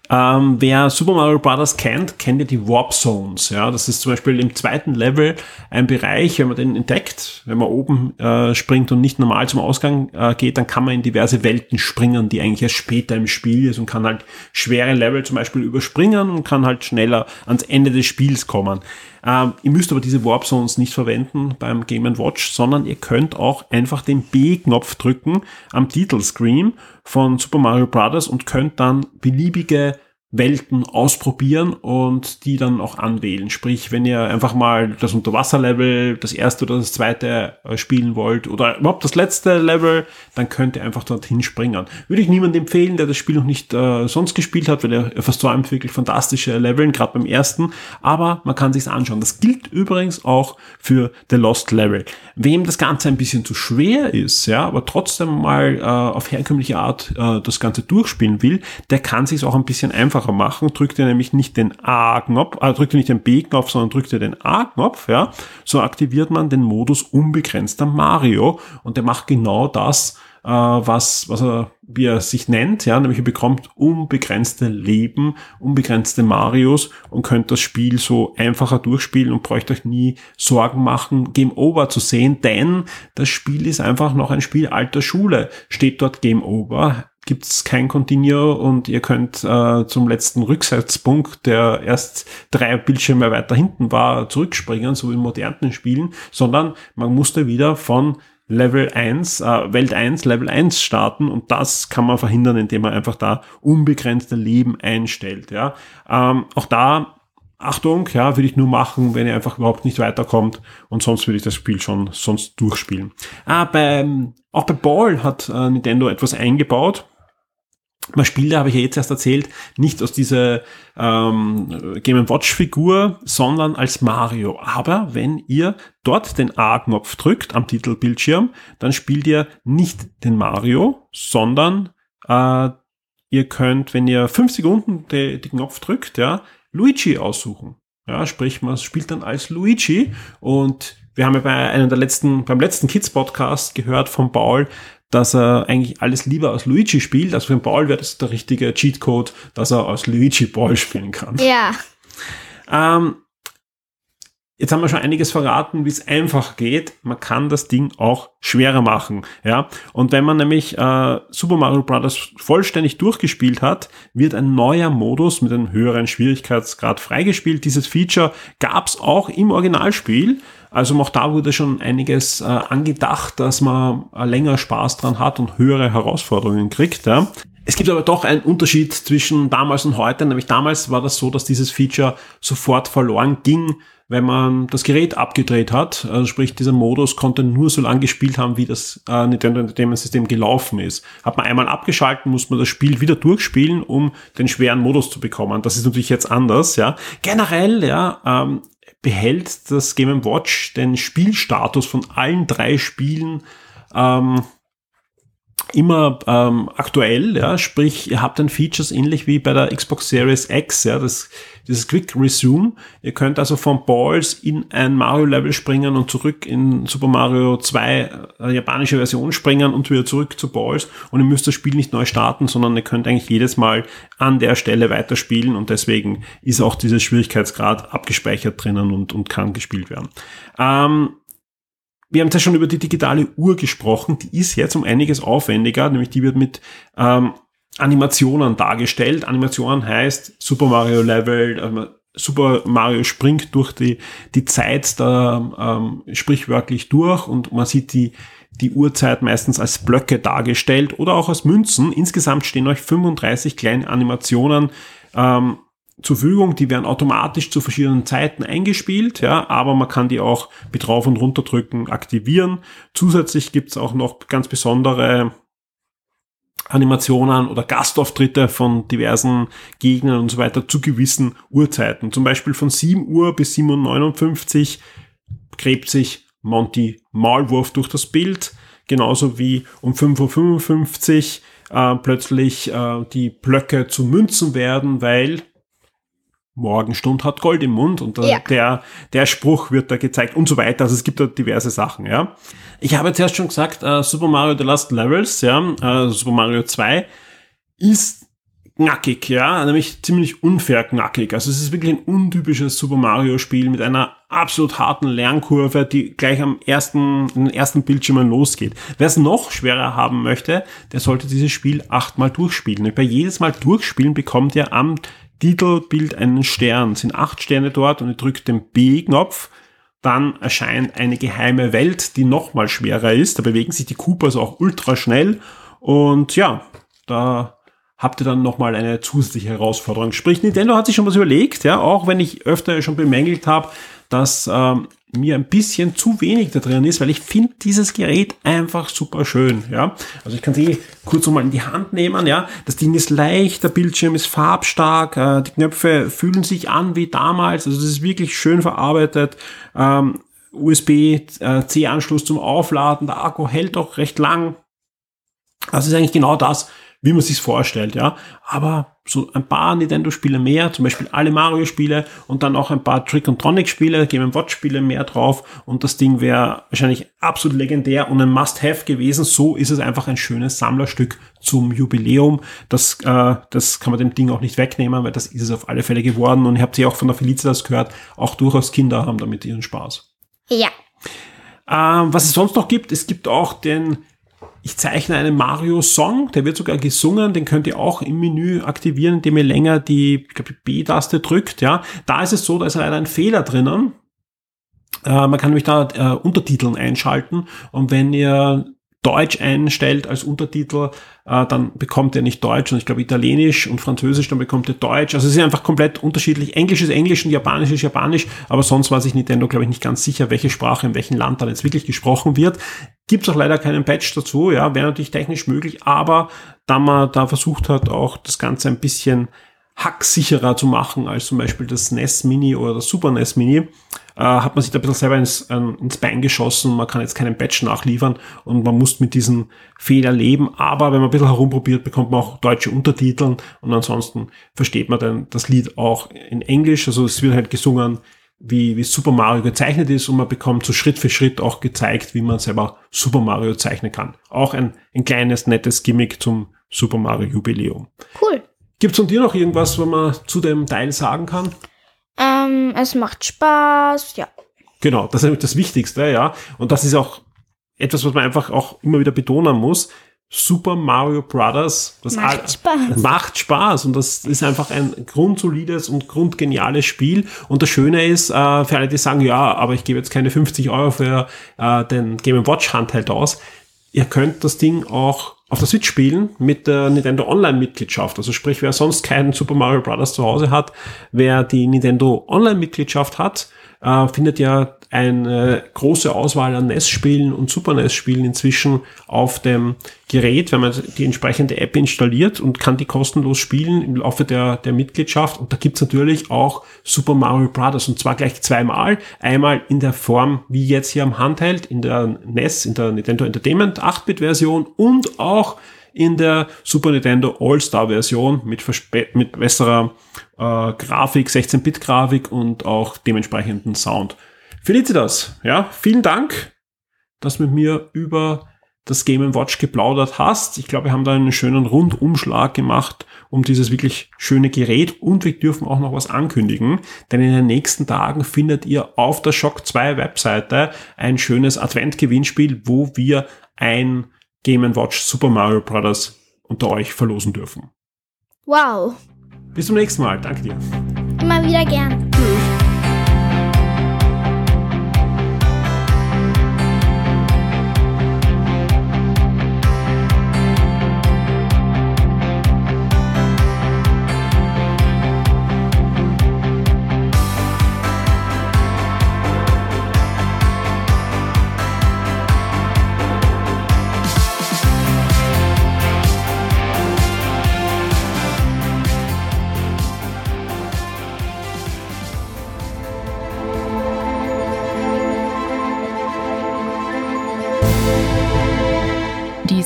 Speaker 4: Ähm, wer Super Mario Bros. kennt, kennt ja die Warp Zones. Ja, das ist zum Beispiel im zweiten Level ein Bereich, wenn man den entdeckt, wenn man oben äh, springt und nicht normal zum Ausgang äh, geht, dann kann man in diverse Welten springen, die eigentlich erst später im Spiel ist und kann halt schwere Level zum Beispiel überspringen und kann halt schneller ans Ende des Spiels kommen. Ähm, ihr müsst aber diese Warp Zones nicht verwenden beim Game Watch, sondern ihr könnt auch einfach den B-Knopf drücken am Titelscreen von Super Mario Bros. und könnt dann beliebige Welten ausprobieren und die dann auch anwählen. Sprich, wenn ihr einfach mal das Unterwasserlevel, das erste oder das zweite äh, spielen wollt oder überhaupt das letzte Level, dann könnt ihr einfach dorthin springen. Würde ich niemandem empfehlen, der das Spiel noch nicht äh, sonst gespielt hat, weil er versäumt wirklich fantastische Leveln, gerade beim ersten, aber man kann sich's anschauen. Das gilt übrigens auch für The Lost Level. Wem das Ganze ein bisschen zu schwer ist, ja, aber trotzdem mal äh, auf herkömmliche Art äh, das Ganze durchspielen will, der kann sich's auch ein bisschen einfacher einfacher machen, drückt ihr nämlich nicht den A-Knopf, äh, drückt ihr nicht den B-Knopf, sondern drückt ihr den A-Knopf, ja, so aktiviert man den Modus unbegrenzter Mario. Und der macht genau das, äh, was, was er, wie er sich nennt, ja, nämlich ihr bekommt unbegrenzte Leben, unbegrenzte Marios und könnt das Spiel so einfacher durchspielen und bräucht euch nie Sorgen machen, Game Over zu sehen, denn das Spiel ist einfach noch ein Spiel alter Schule. Steht dort Game Over, gibt es kein Continue und ihr könnt äh, zum letzten Rücksetzpunkt, der erst drei Bildschirme weiter hinten war, zurückspringen, so wie in modernen Spielen, sondern man musste wieder von Level 1, äh, Welt 1, Level 1 starten und das kann man verhindern, indem man einfach da unbegrenzte Leben einstellt. Ja, ähm, Auch da Achtung, ja, würde ich nur machen, wenn ihr einfach überhaupt nicht weiterkommt und sonst würde ich das Spiel schon sonst durchspielen. Ah, beim, auch bei Ball hat äh, Nintendo etwas eingebaut man spielt, habe ich ja jetzt erst erzählt, nicht aus dieser ähm, Game Watch Figur, sondern als Mario. Aber wenn ihr dort den A-Knopf drückt am Titelbildschirm, dann spielt ihr nicht den Mario, sondern äh, ihr könnt, wenn ihr fünf Sekunden den Knopf drückt, ja, Luigi aussuchen. Ja, sprich, man spielt dann als Luigi und wir haben ja bei einem der letzten, beim letzten Kids Podcast gehört von Paul, dass er eigentlich alles lieber als Luigi spielt. Also für den Paul wäre das der richtige Cheatcode, dass er als Luigi Ball spielen kann.
Speaker 6: Ja.
Speaker 4: Ähm, Jetzt haben wir schon einiges verraten, wie es einfach geht. Man kann das Ding auch schwerer machen, ja. Und wenn man nämlich äh, Super Mario Bros. vollständig durchgespielt hat, wird ein neuer Modus mit einem höheren Schwierigkeitsgrad freigespielt. Dieses Feature gab es auch im Originalspiel. Also auch da wurde schon einiges äh, angedacht, dass man äh, länger Spaß dran hat und höhere Herausforderungen kriegt. Ja. Es gibt aber doch einen Unterschied zwischen damals und heute. Nämlich damals war das so, dass dieses Feature sofort verloren ging wenn man das Gerät abgedreht hat, also sprich dieser Modus konnte nur so lange gespielt haben, wie das äh, Nintendo Entertainment System gelaufen ist. Hat man einmal abgeschalten, muss man das Spiel wieder durchspielen, um den schweren Modus zu bekommen. Das ist natürlich jetzt anders, ja. Generell, ja, ähm, behält das Game Watch den Spielstatus von allen drei Spielen ähm, immer ähm, aktuell, ja, sprich, ihr habt dann Features ähnlich wie bei der Xbox Series X, ja, das, dieses Quick Resume. Ihr könnt also von Balls in ein Mario-Level springen und zurück in Super Mario 2 äh, japanische Version springen und wieder zurück zu Balls und ihr müsst das Spiel nicht neu starten, sondern ihr könnt eigentlich jedes Mal an der Stelle weiterspielen und deswegen ist auch dieser Schwierigkeitsgrad abgespeichert drinnen und, und kann gespielt werden. Ähm, wir haben ja schon über die digitale Uhr gesprochen, die ist jetzt um einiges aufwendiger, nämlich die wird mit ähm, Animationen dargestellt. Animationen heißt Super Mario Level, Super Mario springt durch die, die Zeit da ähm, sprichwörtlich durch und man sieht die, die Uhrzeit meistens als Blöcke dargestellt oder auch als Münzen. Insgesamt stehen euch 35 kleine Animationen ähm, zur Verfügung, die werden automatisch zu verschiedenen Zeiten eingespielt, ja, aber man kann die auch mit rauf und runter drücken aktivieren. Zusätzlich gibt's auch noch ganz besondere Animationen oder Gastauftritte von diversen Gegnern und so weiter zu gewissen Uhrzeiten. Zum Beispiel von 7 Uhr bis 7.59 Uhr gräbt sich Monty Maulwurf durch das Bild, genauso wie um 5.55 Uhr äh, plötzlich äh, die Blöcke zu Münzen werden, weil Morgenstund hat Gold im Mund und ja. der, der Spruch wird da gezeigt und so weiter. Also es gibt da diverse Sachen, ja. Ich habe jetzt erst schon gesagt, uh, Super Mario The Last Levels, ja, uh, Super Mario 2 ist knackig, ja, nämlich ziemlich unfair knackig. Also es ist wirklich ein untypisches Super Mario Spiel mit einer absolut harten Lernkurve, die gleich am ersten, in den ersten Bildschirmen losgeht. Wer es noch schwerer haben möchte, der sollte dieses Spiel achtmal durchspielen. Bei jedes Mal durchspielen bekommt ihr am Titelbild einen Stern, sind acht Sterne dort und ihr drückt den B-Knopf, dann erscheint eine geheime Welt, die nochmal schwerer ist. Da bewegen sich die Koopas auch ultra schnell und ja, da habt ihr dann nochmal eine zusätzliche Herausforderung. Sprich, Nintendo hat sich schon was überlegt, ja, auch wenn ich öfter schon bemängelt habe, dass ähm, mir ein bisschen zu wenig da drin ist, weil ich finde dieses Gerät einfach super schön, ja. Also ich kann sie kurz nochmal in die Hand nehmen, ja. Das Ding ist leicht, der Bildschirm ist farbstark, äh, die Knöpfe fühlen sich an wie damals, also das ist wirklich schön verarbeitet. Ähm, USB-C-Anschluss zum Aufladen, der Akku hält auch recht lang. Also ist eigentlich genau das, wie man sich vorstellt, ja. Aber so ein paar Nintendo-Spiele mehr, zum Beispiel alle Mario-Spiele und dann auch ein paar Trick und Tronic-Spiele, Game Watch-Spiele mehr drauf und das Ding wäre wahrscheinlich absolut legendär und ein Must-Have gewesen. So ist es einfach ein schönes Sammlerstück zum Jubiläum. Das, äh, das kann man dem Ding auch nicht wegnehmen, weil das ist es auf alle Fälle geworden und ihr habt sie auch von der Felicitas gehört, auch durchaus Kinder haben damit ihren Spaß.
Speaker 6: Ja.
Speaker 4: Ähm, was es sonst noch gibt, es gibt auch den ich zeichne einen Mario-Song, der wird sogar gesungen, den könnt ihr auch im Menü aktivieren, indem ihr länger die B-Taste drückt. Ja, Da ist es so, da ist leider ein Fehler drinnen. Äh, man kann nämlich da äh, Untertiteln einschalten und wenn ihr Deutsch einstellt als Untertitel, äh, dann bekommt er nicht Deutsch und ich glaube Italienisch und Französisch, dann bekommt er Deutsch. Also es ist einfach komplett unterschiedlich. Englisch ist Englisch und Japanisch ist Japanisch, aber sonst war sich Nintendo, glaube ich, nicht ganz sicher, welche Sprache in welchem Land dann jetzt wirklich gesprochen wird. Gibt es auch leider keinen Patch dazu, ja, wäre natürlich technisch möglich, aber da man da versucht hat, auch das Ganze ein bisschen hacksicherer zu machen als zum Beispiel das NES Mini oder das Super NES Mini, äh, hat man sich da ein bisschen selber ins, äh, ins Bein geschossen. Man kann jetzt keinen Patch nachliefern und man muss mit diesen Fehler leben. Aber wenn man ein bisschen herumprobiert, bekommt man auch deutsche Untertitel und ansonsten versteht man dann das Lied auch in Englisch. Also es wird halt gesungen, wie, wie Super Mario gezeichnet ist und man bekommt so Schritt für Schritt auch gezeigt, wie man selber Super Mario zeichnen kann. Auch ein, ein kleines, nettes Gimmick zum Super Mario Jubiläum.
Speaker 6: Cool.
Speaker 4: Gibt es von dir noch irgendwas, was man zu dem Teil sagen kann?
Speaker 6: Ähm, es macht Spaß, ja.
Speaker 4: Genau, das ist nämlich das Wichtigste, ja. Und das ist auch etwas, was man einfach auch immer wieder betonen muss. Super Mario Brothers, das
Speaker 6: macht Spaß.
Speaker 4: macht Spaß und das ist einfach ein grundsolides und grundgeniales Spiel. Und das Schöne ist, äh, für alle, die sagen, ja, aber ich gebe jetzt keine 50 Euro für äh, den Game Watch Handheld aus, ihr könnt das Ding auch auf der Switch spielen mit der Nintendo Online Mitgliedschaft. Also sprich, wer sonst keinen Super Mario Bros. zu Hause hat, wer die Nintendo Online Mitgliedschaft hat, äh, findet ja eine große Auswahl an NES-Spielen und Super NES-Spielen inzwischen auf dem Gerät, wenn man die entsprechende App installiert und kann die kostenlos spielen im Laufe der, der Mitgliedschaft. Und da gibt's natürlich auch Super Mario Bros. und zwar gleich zweimal. Einmal in der Form wie jetzt hier am Handheld, in der NES, in der Nintendo Entertainment 8-Bit-Version und auch in der Super Nintendo All-Star-Version mit, mit besserer äh, Grafik, 16-Bit-Grafik und auch dementsprechenden Sound. Felicitas, ja, vielen Dank, dass du mit mir über das Game Watch geplaudert hast. Ich glaube, wir haben da einen schönen Rundumschlag gemacht um dieses wirklich schöne Gerät und wir dürfen auch noch was ankündigen, denn in den nächsten Tagen findet ihr auf der Shock 2 Webseite ein schönes Advent-Gewinnspiel, wo wir ein Game Watch Super Mario Bros. unter euch verlosen dürfen.
Speaker 6: Wow.
Speaker 4: Bis zum nächsten Mal. Danke dir.
Speaker 6: Immer wieder gern.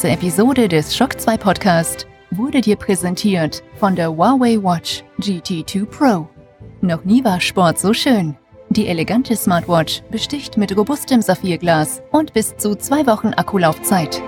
Speaker 1: Diese Episode des Shock 2 Podcast wurde dir präsentiert von der Huawei Watch GT2 Pro. Noch nie war Sport so schön. Die elegante Smartwatch besticht mit robustem Saphirglas und bis zu zwei Wochen Akkulaufzeit.